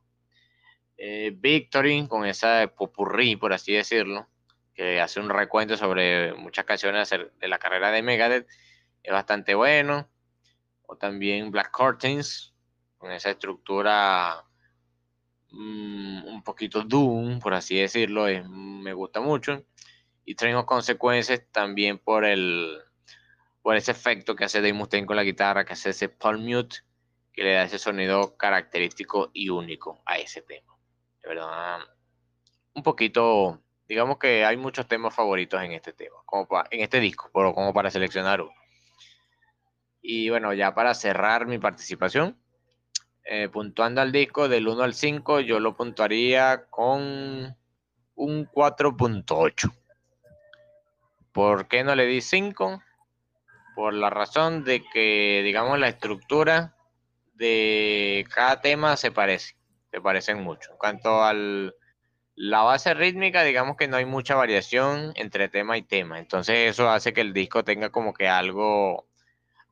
S1: Eh, Victory con esa popurrí, por así decirlo, que hace un recuento sobre muchas canciones de la carrera de Megadeth, es bastante bueno. O también Black Curtains, con esa estructura mm, un poquito Doom, por así decirlo, me gusta mucho. Y Train of Consequences también por el por ese efecto que hace Dave Mustaine con la guitarra, que hace ese palm mute, que le da ese sonido característico y único a ese tema. De verdad, un poquito, digamos que hay muchos temas favoritos en este tema, como en este disco, pero como para seleccionar uno. Y bueno, ya para cerrar mi participación, eh, puntuando al disco del 1 al 5, yo lo puntuaría con un 4.8. ¿Por qué no le di 5? Por la razón de que, digamos, la estructura de cada tema se parece, se parecen mucho. En cuanto a la base rítmica, digamos que no hay mucha variación entre tema y tema. Entonces eso hace que el disco tenga como que algo,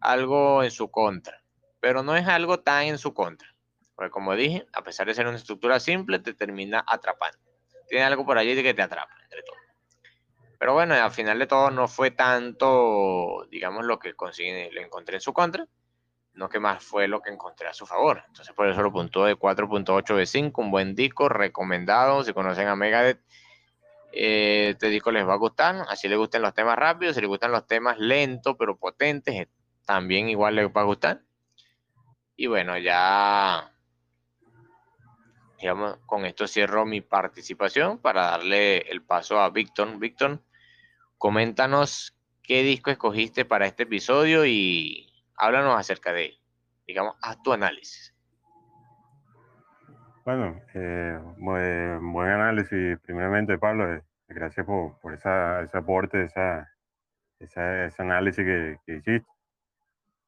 S1: algo en su contra. Pero no es algo tan en su contra. Porque como dije, a pesar de ser una estructura simple, te termina atrapando. Tiene algo por allí que te atrapa, entre todo. Pero bueno, al final de todo no fue tanto, digamos, lo que conseguí, lo encontré en su contra, no que más fue lo que encontré a su favor. Entonces por eso lo puntúo de 4.8 de 5, un buen disco, recomendado, si conocen a Megadeth, eh, este disco les va a gustar, así les gustan los temas rápidos, si les gustan los temas lentos pero potentes, eh, también igual les va a gustar. Y bueno, ya digamos, con esto cierro mi participación para darle el paso a Víctor. Víctor, coméntanos qué disco escogiste para este episodio y háblanos acerca de, digamos, haz tu análisis.
S3: Bueno, eh, buen, análisis, primeramente, Pablo. Eh, gracias por, por esa, ese aporte, esa, ese análisis que, hiciste.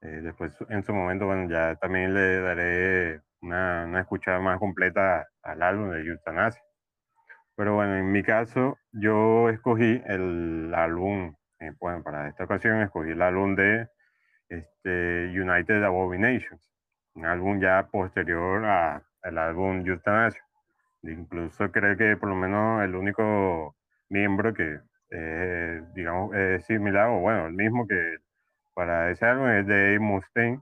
S3: Eh, después, en su momento, bueno, ya también le daré una, una escuchada más completa al álbum de Euthanasia. Pero bueno, en mi caso, yo escogí el álbum, eh, bueno, para esta ocasión escogí el álbum de este, United Abominations, un álbum ya posterior al álbum Euthanasia. Incluso creo que por lo menos el único miembro que, digamos, es similar, o bueno, el mismo que para ese álbum es Dave Mustaine.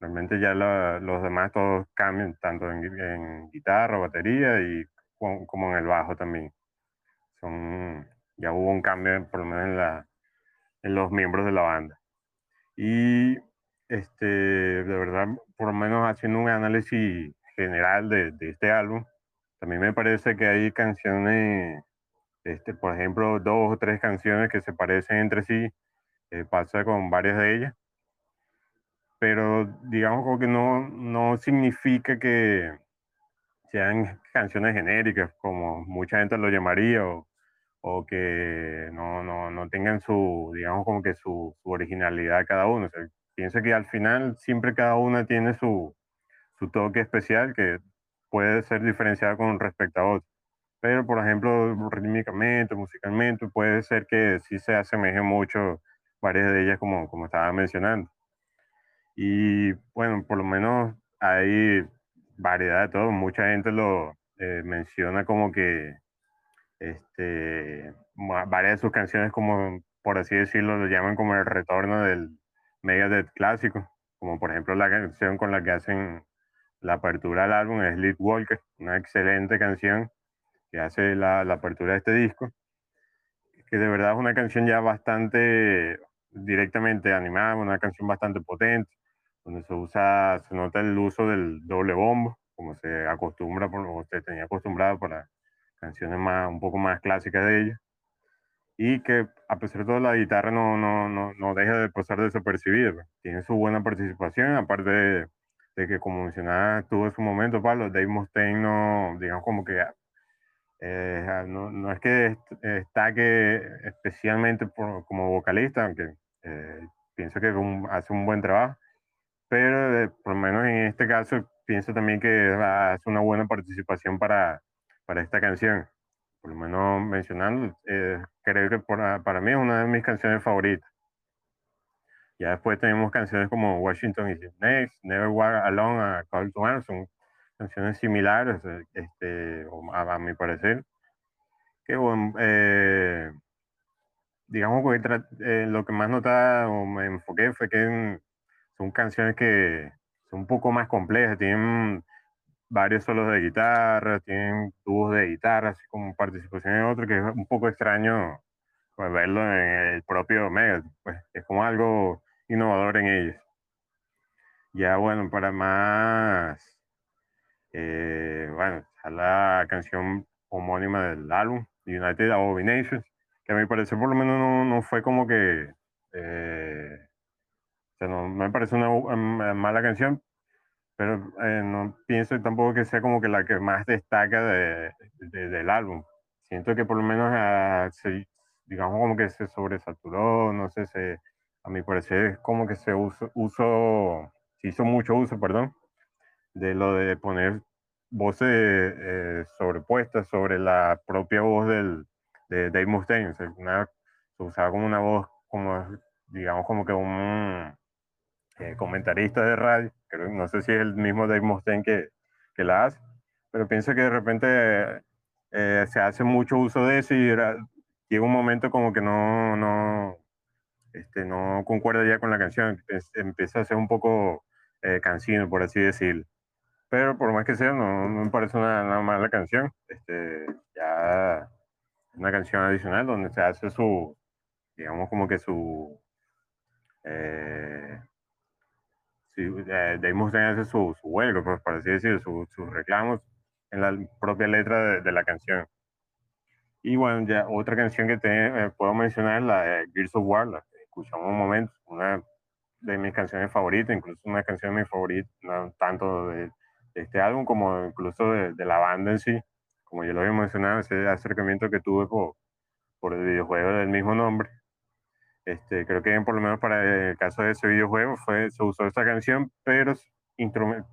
S3: Realmente ya los demás todos cambian, tanto en, en guitarra, batería y como en el bajo también. Son, ya hubo un cambio, por lo menos en, la, en los miembros de la banda. Y este, de verdad, por lo menos haciendo un análisis general de, de este álbum, también me parece que hay canciones, este, por ejemplo, dos o tres canciones que se parecen entre sí, eh, pasa con varias de ellas, pero digamos que no, no significa que, sean canciones genéricas, como mucha gente lo llamaría, o, o que no, no, no, tengan su, digamos, como que su, su originalidad cada uno. O pienso que al final siempre cada una tiene su, su toque especial que puede ser diferenciado con respecto a otro. Pero, por ejemplo, rítmicamente, musicalmente, puede ser que sí se asemeje mucho varias de ellas, como, como estaba mencionando. Y bueno, por lo menos hay variedad de todo. Mucha gente lo eh, menciona como que este, varias de sus canciones, como por así decirlo, lo llaman como el retorno del Megadeth clásico, como por ejemplo la canción con la que hacen la apertura del álbum es Lead Walker, una excelente canción que hace la, la apertura de este disco, que de verdad es una canción ya bastante directamente animada, una canción bastante potente, donde se usa, se nota el uso del doble bombo, como se acostumbra, como se tenía acostumbrado para canciones más, un poco más clásicas de ella. Y que a pesar de todo la guitarra no, no, no, no deja de pasar desapercibida. Pues. Tiene su buena participación, aparte de, de que como mencionaba tuvo en su momento, Pablo, Dave Mustaine no, digamos como que eh, no, no, es que destaque especialmente como vocalista, aunque eh, pienso que hace un buen trabajo, pero eh, por lo menos en este caso pienso también que hace una buena participación para, para esta canción. Por lo menos mencionando, creo que para mí es una de mis canciones favoritas. Ya después tenemos canciones como Washington is Next, Never Walk Alone, a to Arms, son canciones similares, eh, este, a, mi parecer. Que bueno, eh, digamos que eh, lo que más notaba o me enfoqué fue que son canciones que son un poco más complejas, tienen varios solos de guitarra, tienen tubos de guitarra, así como participación en otro, que es un poco extraño pues, verlo en el propio Mega, pues es como algo innovador en ellos. Ya bueno, para más, eh, bueno, la canción homónima del álbum, United Nations, que a mi parecer por lo menos no, no fue como que, eh, o sea, no, me parece una mala canción, pero eh, no pienso tampoco que sea como que la que más destaca de, del álbum. Siento que por lo menos, ah, digamos como que se sobresaturó, no sé, se a mi parecer es como que se uso, uso, se hizo mucho uso, perdón, de lo de poner voces eh, sobrepuestas sobre la propia voz del, de Dave Mustaine. se usaba como una voz, como, digamos, como que un eh, comentarista de radio. Creo, no sé si es el mismo Dave Mustaine que, que la hace, pero pienso que de repente eh, se hace mucho uso de eso y llega un momento como que no, no, este, no concuerda ya con la canción, empieza a ser un poco eh, cansino, por así decirlo. Pero por más que sea, no, me parece una, mala canción. Este, ya una canción adicional donde se hace su, digamos como que su, eh, sí, eh, hace su, su huelga, pues, por así decirlo, sus reclamos en la propia letra de, la canción. Y bueno, ya otra canción que te, eh, puedo mencionar es la de Gears of War, escuchamos un momento, una de mis canciones favoritas, incluso una canción de mi favorita, tanto de, este álbum como incluso de, la banda en sí. Como yo lo había mencionado, ese acercamiento que tuve por, por el videojuego del mismo nombre. Este, creo que por lo menos para el caso de ese videojuego fue, se usó esta canción, pero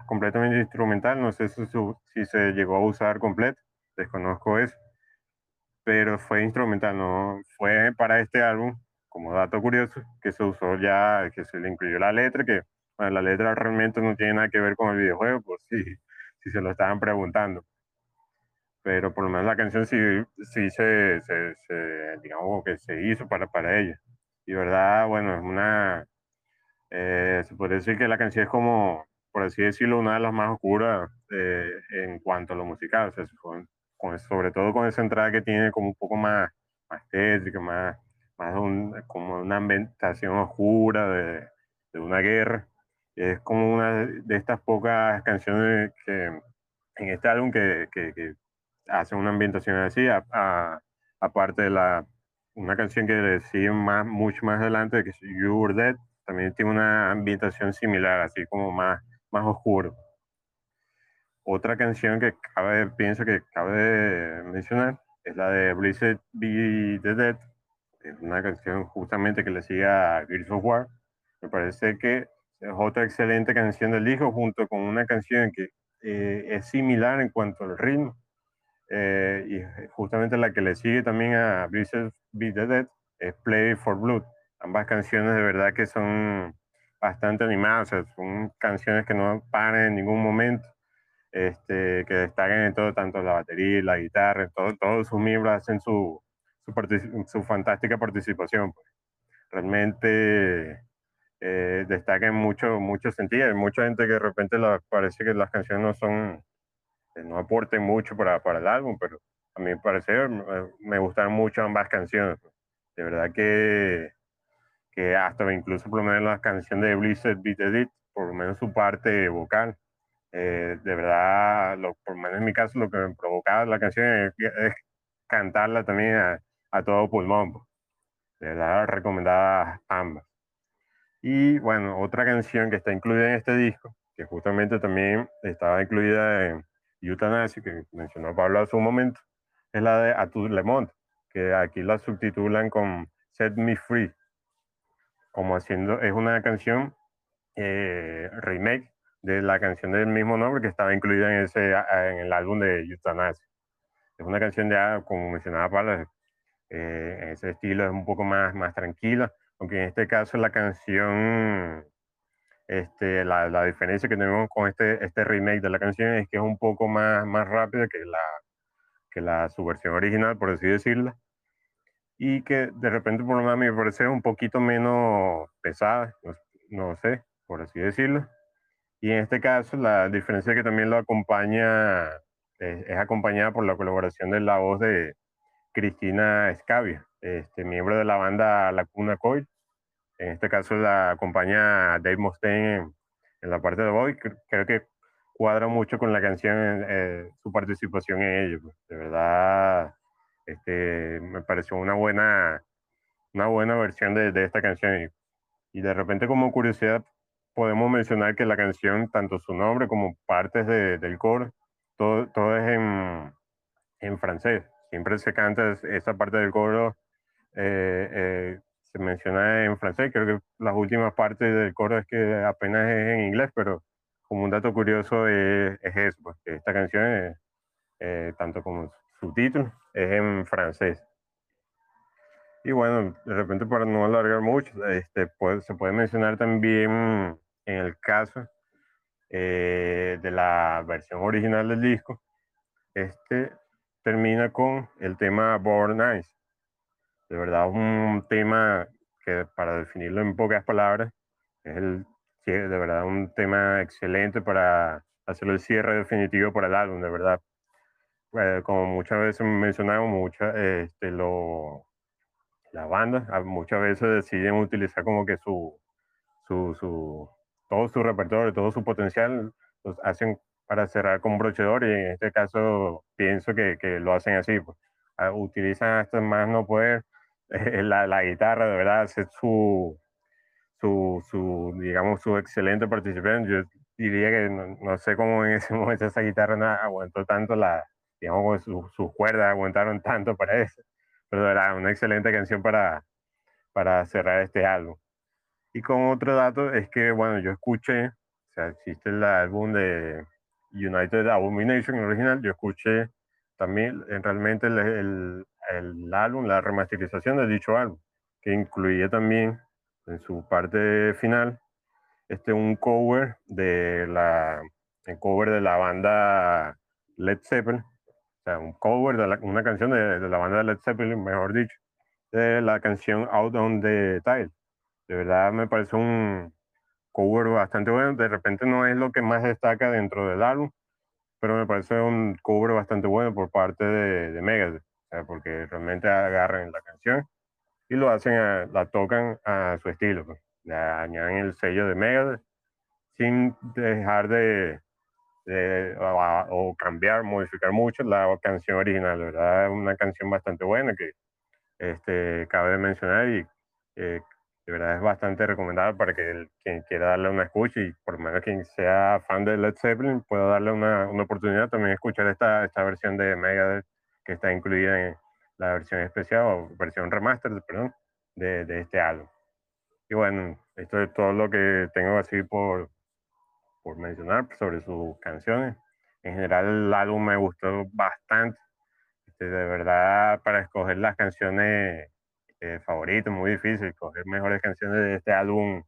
S3: completamente instrumental. No sé si, si se llegó a usar completo, desconozco eso, pero fue instrumental, no fue para este álbum como dato curioso, que se usó ya, que se le incluyó la letra, que bueno, la letra realmente no tiene nada que ver con el videojuego, por si, si se lo estaban preguntando. Pero por lo menos la canción sí, sí se, se, digamos que se hizo para, para ella. Y verdad, bueno, es una, eh, se puede decir que la canción es como, por así decirlo, una de las más oscuras eh, en cuanto a lo musical, o sea, con, sobre todo con esa entrada que tiene como un poco más, más tétrica, más, más un, como una ambientación oscura de, de, una guerra. Es como una de estas pocas canciones que en este álbum que, que, que hace una ambientación así, aparte de la, una canción que le sigue más, mucho más adelante, que es You Were Dead, también tiene una ambientación similar, así como más, más oscuro. Otra canción que cabe, pienso que cabe mencionar es la de Blizzard Be the Dead, es una canción justamente que le sigue a Gears of War. Me parece que es otra excelente canción del disco, junto con una canción que eh, es similar en cuanto al ritmo. Eh, y justamente la que le sigue también a Blizzard Beat the Dead es Play for Blood. Ambas canciones de verdad que son bastante animadas, son canciones que no paran en ningún momento, este, que destacan en todo, tanto la batería, la guitarra, todo, todos sus miembros hacen su, su, fantástica participación. Pues. Realmente eh, destaca en muchos mucho sentidos. Hay mucha gente que de repente la, parece que las canciones no son, no aporten mucho para, para el álbum, pero a mi parecer me, gustan mucho ambas canciones. Pues. De verdad que, que hasta incluso por lo menos la canción de Blizzard Beat Edit, por lo menos su parte vocal, eh, de verdad, lo, por lo menos en mi caso, lo que me provocaba la canción es, cantarla también a, todo pulmón. Pues. De verdad, recomendadas ambas. Y bueno, otra canción que está incluida en este disco que justamente también estaba incluida en Euthanasia, que mencionó Pablo hace un momento, es la de A Le que aquí la subtitulan con Set Me Free, como haciendo, es una canción eh, remake de la canción del mismo nombre que estaba incluida en, ese, en el álbum de Euthanasia. Es una canción ya, como mencionaba Pablo, eh, en ese estilo es un poco más, más tranquila, aunque en este caso la canción, este, la, la, diferencia que tenemos con este, este remake de la canción es que es un poco más, más rápida que la, que la su versión original, por así decirlo, y que de repente por lo menos me parece un poquito menos pesada, no, no sé, por así decirlo. Y en este caso la diferencia es que también lo acompaña, es, es acompañada por la colaboración de la voz de Cristina Escavia, este, miembro de la banda La Cuna Coil. En este caso la acompaña Dave Mustaine en, la parte de voz. Creo que cuadra mucho con la canción, eh, su participación en ello. Pues. De verdad, este, me pareció una buena, una buena versión de, de esta canción. Y, y, de repente como curiosidad podemos mencionar que la canción, tanto su nombre como partes de, del coro, todo, todo es en, en francés. Siempre se canta esa parte del coro, eh, eh, se menciona en francés. Creo que las últimas partes del coro es que apenas es en inglés, pero como un dato curioso es, es eso, pues, que esta canción, es, eh, tanto como su título, es en francés. Y bueno, de repente para no alargar mucho, este, se puede mencionar también en el caso eh, de la versión original del disco, este termina con el tema Born Nice. De verdad, un tema que para definirlo en pocas palabras, es el, de verdad un tema excelente para hacer el cierre definitivo para el álbum, de verdad. Eh, como muchas veces mencionamos, muchas, este, lo, la banda muchas veces deciden utilizar como que su, su, su, todo su repertorio, todo su potencial, los hacen para cerrar con brochedor y en este caso pienso que, que lo hacen así. Pues. Ah, utilizan hasta más no poder la, la, guitarra, de verdad, hace su, su, su, digamos, su excelente participación. Yo diría que no, no, sé cómo en ese momento esa guitarra no aguantó tanto la, digamos, sus, sus cuerdas aguantaron tanto para eso. Pero de verdad, una excelente canción para, para cerrar este álbum. Y con otro dato es que, bueno, yo escuché, o sea, existe el álbum de United Abomination original, yo escuché también en realmente el, el, el, álbum, la remasterización de dicho álbum, que incluía también en su parte final este un cover de la el cover de la banda Led Zeppelin, o sea, un cover de la, una canción de, de, la banda Led Zeppelin, mejor dicho, de la canción Out on the Tile. De verdad me parece un, cover bastante bueno. De repente no es lo que más destaca dentro del álbum, pero me parece un cover bastante bueno por parte de, de Megadeth, porque realmente agarran la canción y lo hacen, a, la tocan a su estilo, pues. le añaden el sello de Megadeth sin dejar de, de o, o, cambiar, modificar mucho la canción original, ¿verdad? Una canción bastante buena que este, cabe mencionar y eh, de verdad es bastante recomendable para que el, quien quiera darle una escucha y por lo menos quien sea fan de Led Zeppelin pueda darle una, una oportunidad también escuchar esta, esta versión de Megadeth que está incluida en la versión especial o versión remaster, perdón, de, de este álbum. Y bueno, esto es todo lo que tengo así por, por mencionar sobre sus canciones. En general el álbum me gustó bastante. Este, de verdad, para escoger las canciones eh, favorito, muy difícil, coger mejores canciones de este álbum,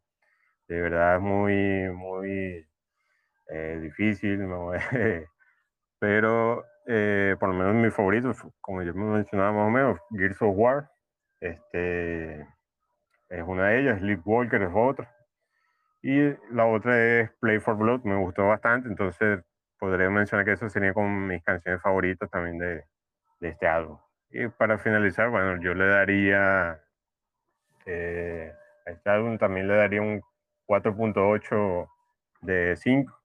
S3: de verdad es muy, muy eh, difícil, ¿no? pero eh, por lo menos mi favorito, como yo me mencionaba más o menos, Gears of War, este, es una de ellas, Sleepwalker es otra, y la otra es Play for Blood, me gustó bastante, entonces podría mencionar que eso sería como mis canciones favoritas también de, de este álbum. Y para finalizar, bueno, yo le daría, eh, a este álbum también le daría un 4.8 de 5.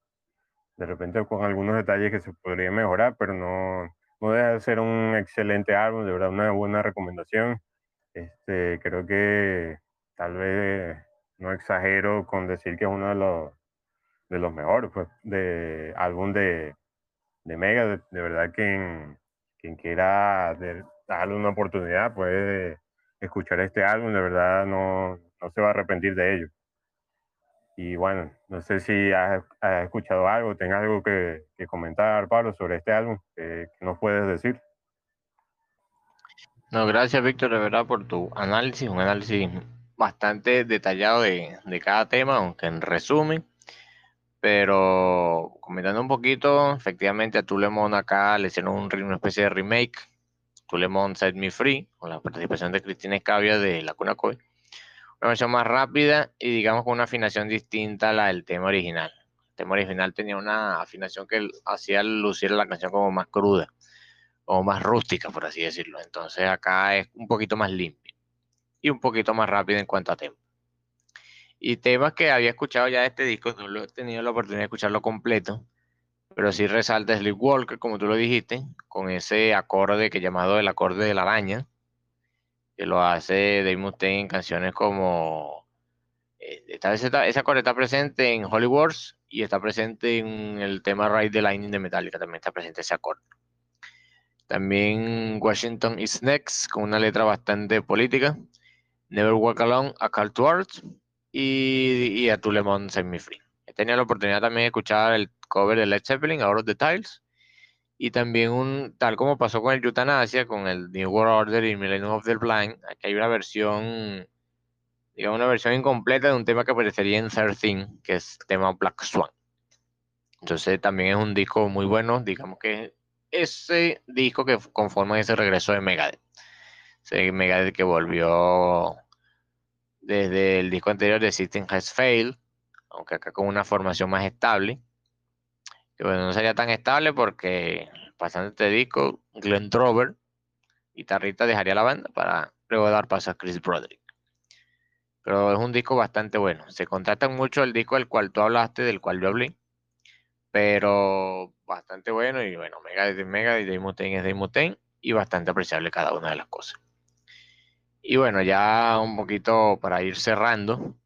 S3: De repente con algunos detalles que se podría mejorar, pero no, no deja de ser un excelente álbum, de verdad una buena recomendación. Este, creo que tal vez no exagero con decir que es uno de los, de los mejores, pues, de álbum de, de Mega. De, verdad que quien, quiera darle una oportunidad puede escuchar este álbum, de verdad no, no se va a arrepentir de ello. Y bueno, no sé si has, escuchado algo, tengas algo que, comentar, Pablo, sobre este álbum, que, nos puedes decir.
S1: No, gracias, Víctor, de verdad, por tu análisis, un análisis bastante detallado de, cada tema, aunque en resumen. Pero comentando un poquito, efectivamente a Tulemon acá le hicieron una especie de remake. Tulemon Set Me Free, con la participación de Cristina Escavia de La Cuna Coy una versión más rápida y digamos con una afinación distinta a la del tema original. El tema original tenía una afinación que hacía lucir la canción como más cruda, o más rústica, por así decirlo. Entonces acá es un poquito más limpio y un poquito más rápido en cuanto a tempo. Y temas que había escuchado ya de este disco, no lo he tenido la oportunidad de escucharlo completo, pero sí resalta Sleepwalker, como tú lo dijiste, con ese acorde que llamado el acorde de la araña, que lo hace Dave Mustaine en canciones como eh, esta esa acorde está presente en Holy Wars y está presente en el tema Ride the Lightning de Metallica, también está presente ese acorde. También Washington is Next, con una letra bastante política. Never Walk Alone, A Call to y, y A Tulemon Set Me Free. He tenido la oportunidad también de escuchar el cover de Led Zeppelin, Out of the Tiles, y también un, tal como pasó con el Yutanasia, con el New World Order y Millennium of the Blind, aquí hay una versión, digamos, una versión incompleta de un tema que aparecería en 13, que es el tema Black Swan. Entonces también es un disco muy bueno, digamos que ese disco que conforma ese regreso de Megadeth. Ese Megadeth que volvió desde el disco anterior de System Has Failed, aunque acá con una formación más estable bueno, no sería tan estable porque pasando este disco, Glenn Trover, guitarrista, dejaría la banda para luego dar paso a Chris Broderick. Pero es un disco bastante bueno. Se contrasta mucho el disco del cual tú hablaste, del cual yo hablé. Pero bastante bueno y bueno, Mega de Mega y Dave es Dave y bastante apreciable cada una de las cosas. Y bueno, ya un poquito para ir cerrando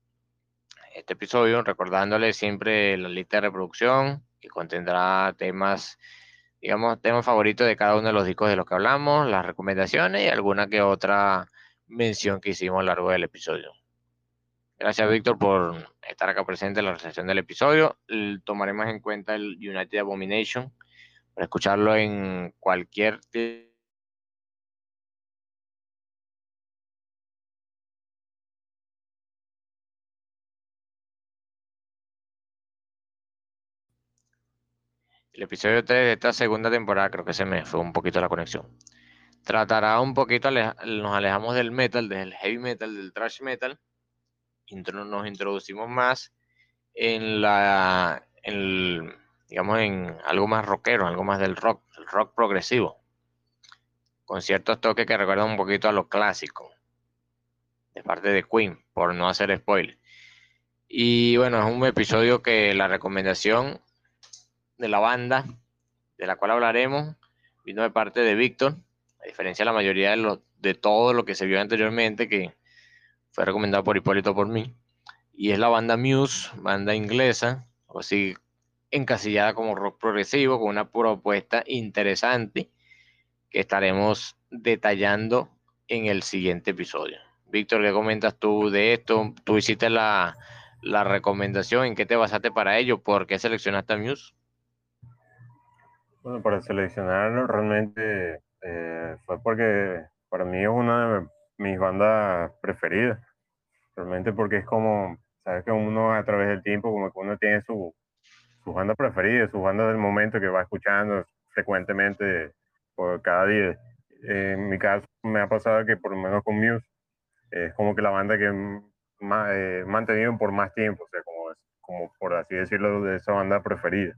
S1: este episodio, recordándole siempre la lista de reproducción, contendrá temas, digamos, temas favoritos de cada uno de los discos de los que hablamos, las recomendaciones y alguna que otra mención que hicimos a lo largo del episodio. Gracias, Víctor, por estar acá presente en la recepción del episodio. Tomaremos en cuenta el United Abomination para escucharlo en cualquier El episodio 3 de esta segunda temporada, creo que se me fue un poquito la conexión. Tratará un poquito, nos alejamos del metal, del heavy metal, del thrash metal. Nos introducimos más en la, digamos, en algo más rockero, algo más del rock, el rock progresivo. Con ciertos toques que recuerdan un poquito a lo clásico. De parte de Queen, por no hacer spoiler. Y bueno, es un episodio que la recomendación de la banda de la cual hablaremos vino de parte de Víctor, a diferencia de la mayoría de, todo lo que se vio anteriormente, que fue recomendado por Hipólito por mí, y es la banda Muse, banda inglesa, o así encasillada como rock progresivo, con una propuesta interesante que estaremos detallando en el siguiente episodio. Víctor, ¿qué comentas tú de esto? Tú hiciste la, la recomendación, ¿en qué te basaste para ello? ¿Por qué seleccionaste a Muse?
S3: Bueno, para seleccionarlo realmente eh, fue porque para mí es una de mis bandas preferidas. Realmente porque es como, sabes que uno a través del tiempo como que uno tiene su, su banda preferida, su banda del momento que va escuchando frecuentemente por cada día. En mi caso me ha pasado que por lo menos con Muse es como que la banda que más, he mantenido por más tiempo, o sea, como, como por así decirlo, de esa banda preferida.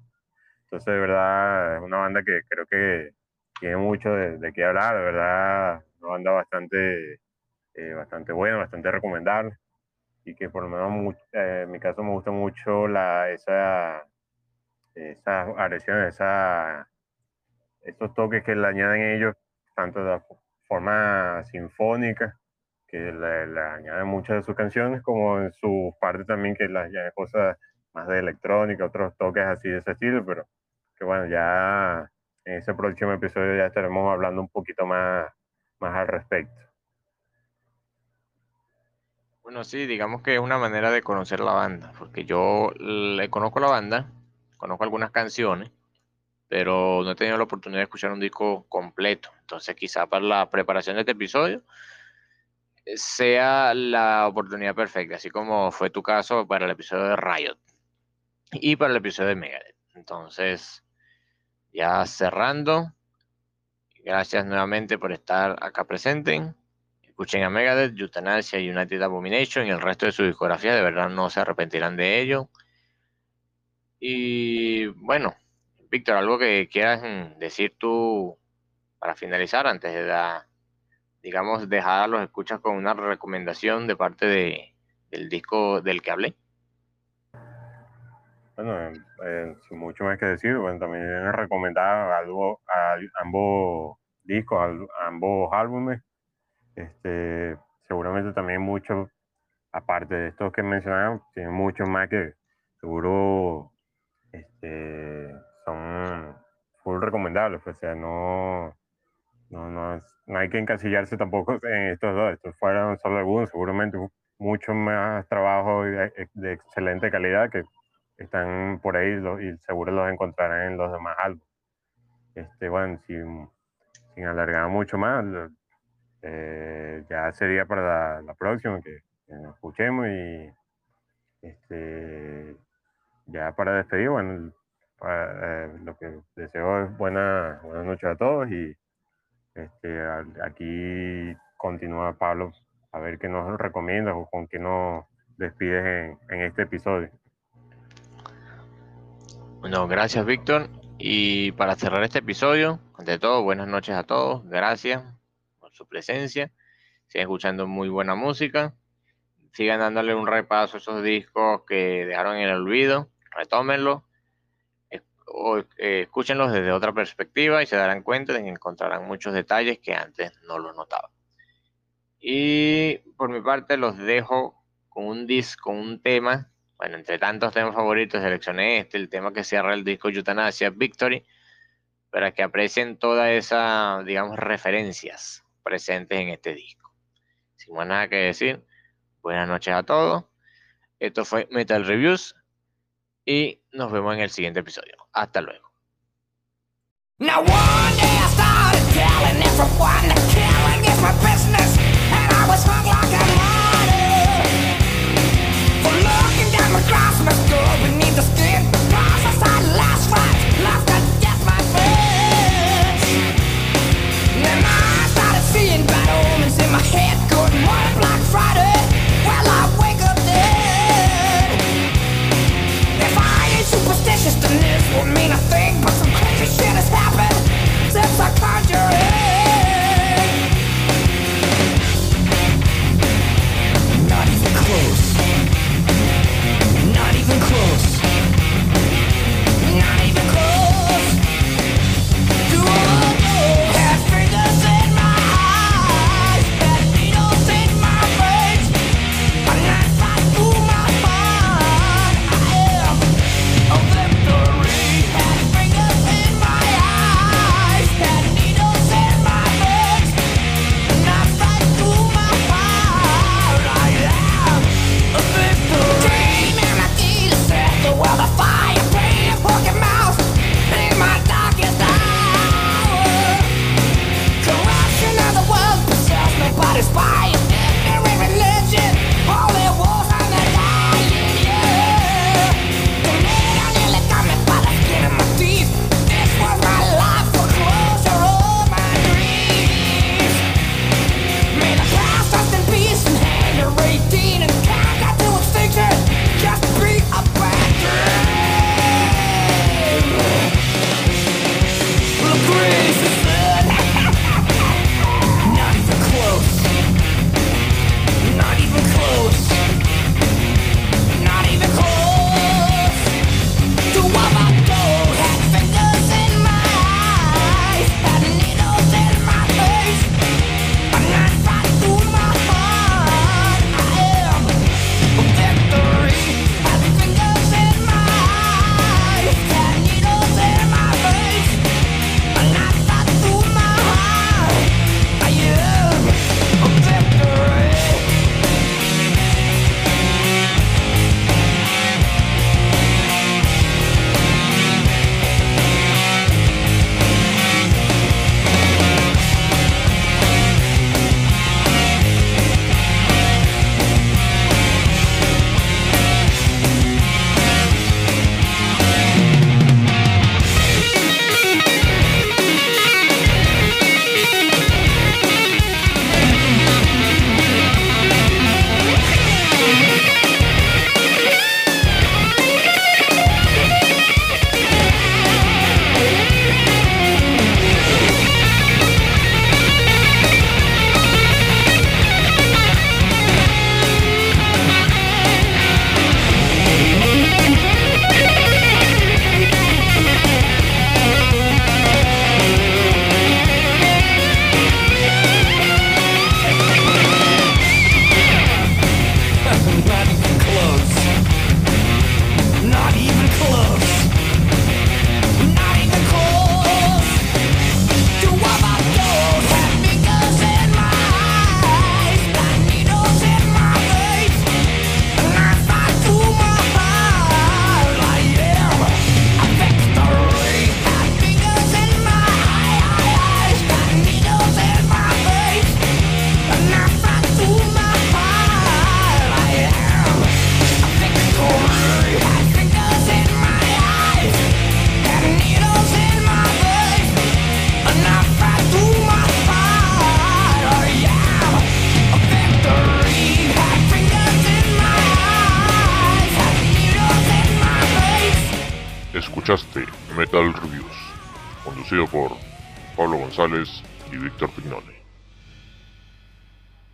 S3: Entonces, de verdad, es una banda que creo que tiene mucho de, qué hablar, de verdad, una banda bastante, eh, bastante buena, bastante recomendable. Y que por lo menos eh, en mi caso me gusta mucho la, esa, esas agresiones, esa, esos toques que le añaden ellos, tanto de forma sinfónica, que le, añaden muchas de sus canciones, como en su parte también que las cosas más de electrónica, otros toques así de ese estilo, pero que bueno, ya en ese próximo episodio ya estaremos hablando un poquito más, más al respecto.
S1: Bueno, sí, digamos que es una manera de conocer la banda, porque yo le conozco la banda, conozco algunas canciones, pero no he tenido la oportunidad de escuchar un disco completo. Entonces, quizá para la preparación de este episodio eh, sea la oportunidad perfecta, así como fue tu caso para el episodio de Riot y para el episodio de Megadeth. Entonces, ya cerrando, gracias nuevamente por estar acá presente. Escuchen a Megadeth, Euthanasia, United Abomination y el resto de su discografía, de verdad no se arrepentirán de ello. Y bueno, Víctor, algo que quieras mm, decir tú para finalizar antes de dar, digamos, dejar los escuchas con una recomendación de parte de, del disco del que hablé.
S3: Bueno, sin mucho más que decir, bueno, también recomendar a, ambos discos, ambos álbumes. Este, seguramente también muchos, aparte de estos que mencionaron, tienen muchos más que seguro este, son full recomendables, pues, o sea, no, no, no, no, hay que encasillarse tampoco en estos dos, estos fueron solo algunos, seguramente mucho más trabajo de, de excelente calidad que están por ahí y seguro los encontrarán en los demás álbumes. Este, bueno, sin, sin alargar mucho más, eh, ya sería para la, próxima que, que, nos escuchemos y este, ya para despedir, bueno, eh, lo que deseo es buena, buenas noches a todos y este, aquí continúa Pablo a ver qué nos recomiendas o con qué nos despides en, en este episodio.
S1: Bueno, gracias Víctor. Y para cerrar este episodio, ante todo, buenas noches a todos. Gracias por su presencia. Sigan escuchando muy buena música. Sigan dándole un repaso a esos discos que dejaron en el olvido. Retómenlo o eh, escúchenlos desde otra perspectiva y se darán cuenta de que encontrarán muchos detalles que antes no los notaban. Y por mi parte los dejo con un disco, un tema. Bueno, entre tantos temas favoritos seleccioné este, el tema que cierra el disco Euthanasia Victory, para que aprecien todas esas, digamos, referencias presentes en este disco. Sin más nada que decir, buenas noches a todos. Esto fue Metal Reviews y nos vemos en el siguiente episodio. Hasta luego.
S4: Metal